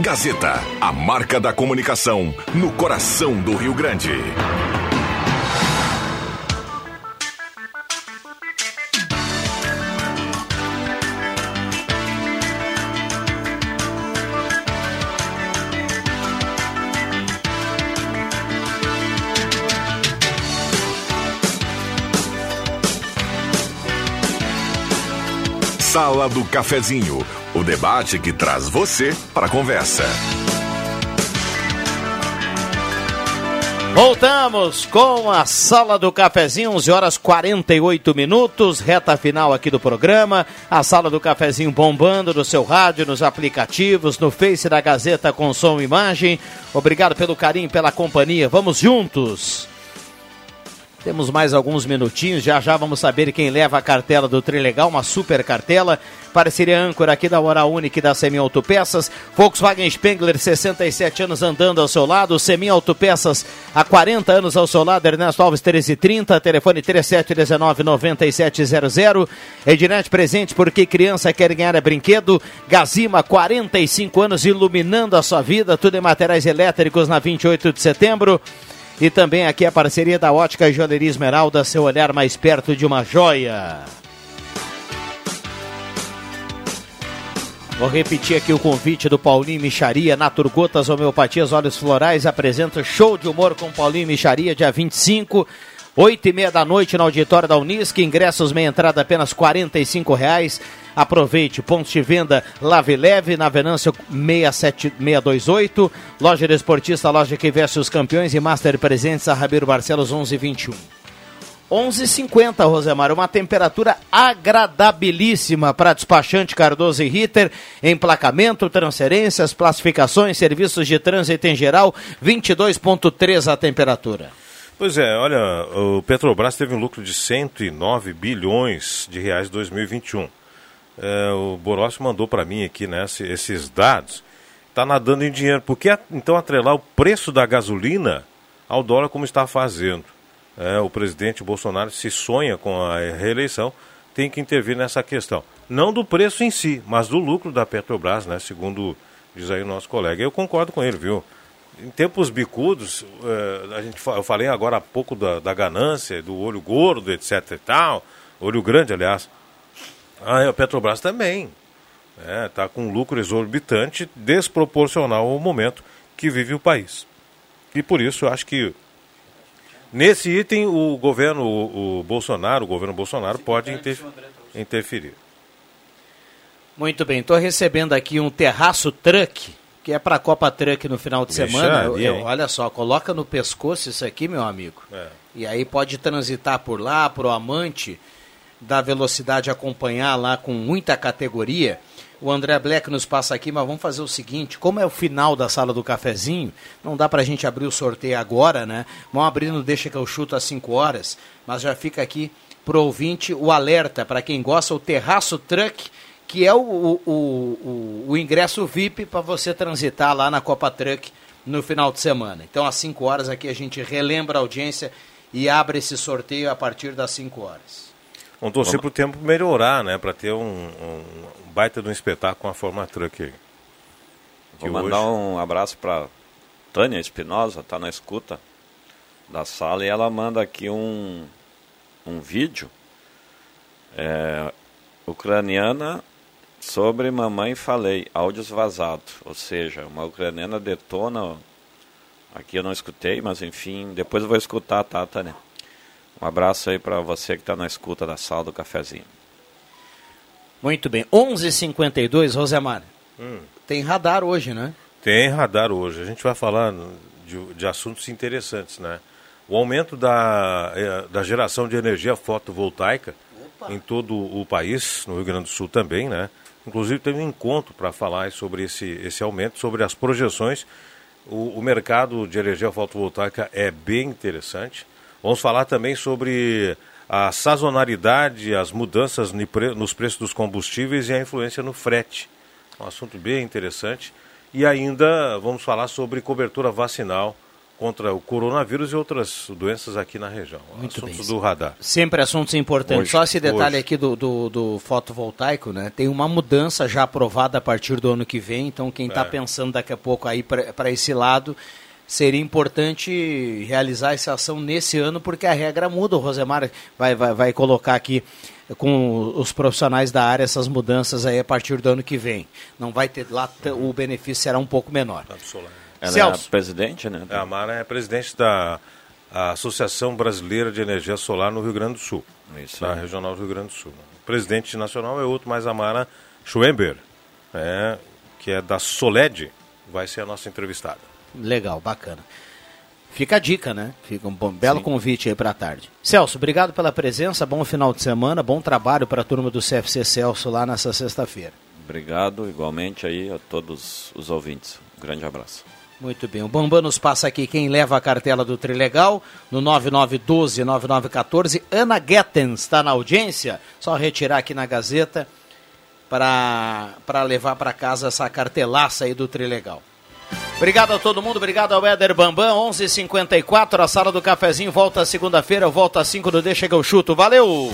Gazeta, a marca da comunicação no coração do Rio Grande. Sala do Cafezinho, o debate que traz você para a conversa. Voltamos com a Sala do Cafezinho, 11 horas 48 minutos, reta final aqui do programa. A Sala do Cafezinho bombando no seu rádio, nos aplicativos, no Face da Gazeta com som e imagem. Obrigado pelo carinho, pela companhia. Vamos juntos. Temos mais alguns minutinhos, já já vamos saber quem leva a cartela do Trilegal, uma super cartela. Parceria âncora aqui da Oral Unique da Semi Autopeças. Volkswagen Spengler, 67 anos andando ao seu lado. Semi Autopeças, há 40 anos ao seu lado. Ernesto Alves, 1330, telefone 3719-9700. Ednet presente porque criança quer ganhar é brinquedo. Gazima, 45 anos iluminando a sua vida. Tudo em materiais elétricos na 28 de setembro. E também aqui a parceria da Ótica Joalheria Esmeralda, seu olhar mais perto de uma joia. Vou repetir aqui o convite do Paulinho Micharia, Naturgotas Homeopatias Olhos Florais, apresenta show de humor com Paulinho Micharia, dia 25, 8 e meia da noite, no auditório da Unisc, ingressos meia entrada apenas R$ reais. Aproveite, pontos de venda Lave Leve, na Venâncio 67628, Loja Desportista, loja que veste os campeões e Master Presentes, a Rabiro Barcelos 1121. 11:50 Rosemar, uma temperatura agradabilíssima para despachante Cardoso e Ritter, emplacamento, transferências, classificações, serviços de trânsito em geral, 22.3 a temperatura. Pois é, olha, o Petrobras teve um lucro de 109 bilhões de reais em 2021. É, o Borossi mandou para mim aqui né, esses dados. Está nadando em dinheiro. Por que então atrelar o preço da gasolina ao dólar como está fazendo? é, o presidente Bolsonaro se sonha com a reeleição, tem que intervir nessa questão. Não do preço em si, mas do lucro da Petrobras, né, segundo diz aí o nosso colega. Eu concordo com ele, viu? Em tempos bicudos, é, a gente, eu falei agora há pouco da, da ganância, do olho gordo, etc e tal, olho grande, aliás. Ah, a Petrobras também está é, tá com um lucro exorbitante, desproporcional ao momento que vive o país. E por isso eu acho que Nesse item, o governo, o, o Bolsonaro, o governo Bolsonaro pode inter, interferir. Muito bem, estou recebendo aqui um terraço truck, que é para a Copa Truck no final de semana. Eu, eu, olha só, coloca no pescoço isso aqui, meu amigo. É. E aí pode transitar por lá, para o amante da velocidade acompanhar lá com muita categoria. O André Black nos passa aqui, mas vamos fazer o seguinte: como é o final da sala do cafezinho, não dá para a gente abrir o sorteio agora, né? Vamos abrir no Deixa que eu chuto às 5 horas, mas já fica aqui pro ouvinte o alerta para quem gosta, o Terraço Truck, que é o, o, o, o ingresso VIP para você transitar lá na Copa Truck no final de semana. Então, às 5 horas aqui a gente relembra a audiência e abre esse sorteio a partir das 5 horas. Vamos torcer para o tempo melhorar, né? Para ter um, um, baita de um espetáculo com a forma truck aí. Vou mandar hoje... um abraço para Tânia Espinosa, tá na escuta da sala, e ela manda aqui um, um vídeo é, ucraniana sobre Mamãe Falei, áudios vazados. Ou seja, uma ucraniana detona. Aqui eu não escutei, mas enfim, depois eu vou escutar, tá, Tânia? Um abraço aí para você que está na escuta da sala do cafezinho. Muito bem. 11:52 Rosemar. Hum. Tem radar hoje, né? Tem radar hoje. A gente vai falar de, de assuntos interessantes, né? O aumento da, eh, da geração de energia fotovoltaica Opa. em todo o país, no Rio Grande do Sul também, né? Inclusive teve um encontro para falar sobre esse, esse aumento, sobre as projeções. O, o mercado de energia fotovoltaica é bem interessante. Vamos falar também sobre a sazonalidade, as mudanças nos preços dos combustíveis e a influência no frete. Um assunto bem interessante. E ainda vamos falar sobre cobertura vacinal contra o coronavírus e outras doenças aqui na região. Muito assuntos bem. do radar. Sempre assuntos importantes. Hoje, Só esse detalhe hoje. aqui do, do, do, fotovoltaico, né? Tem uma mudança já aprovada a partir do ano que vem, então quem está é. pensando daqui a pouco aí para esse lado seria importante realizar essa ação nesse ano, porque a regra muda. O Rosemar vai, vai, vai colocar aqui com os profissionais da área essas mudanças aí a partir do ano que vem. Não vai ter lá, o benefício será um pouco menor. Ela Celso. é presidente, né? É, a Mara é presidente da Associação Brasileira de Energia Solar no Rio Grande do Sul. Isso. Na Regional do Rio Grande do Sul. O presidente nacional é outro, mas a Mara Schwember, é, que é da Soled, vai ser a nossa entrevistada. Legal, bacana. Fica a dica, né? Fica um bom, belo Sim. convite aí para a tarde. Celso, obrigado pela presença, bom final de semana, bom trabalho para a turma do CFC Celso lá nessa sexta-feira. Obrigado, igualmente aí a todos os ouvintes. Um grande abraço. Muito bem. O Bambam nos passa aqui quem leva a cartela do Trilegal no 9912-9914. Ana Guettens está na audiência. Só retirar aqui na Gazeta para levar para casa essa cartelaça aí do Trilegal. Obrigado a todo mundo, obrigado ao Éder Bambam, 11:54 a sala do cafezinho volta segunda-feira, volta às 5 do D, chega o chuto, valeu!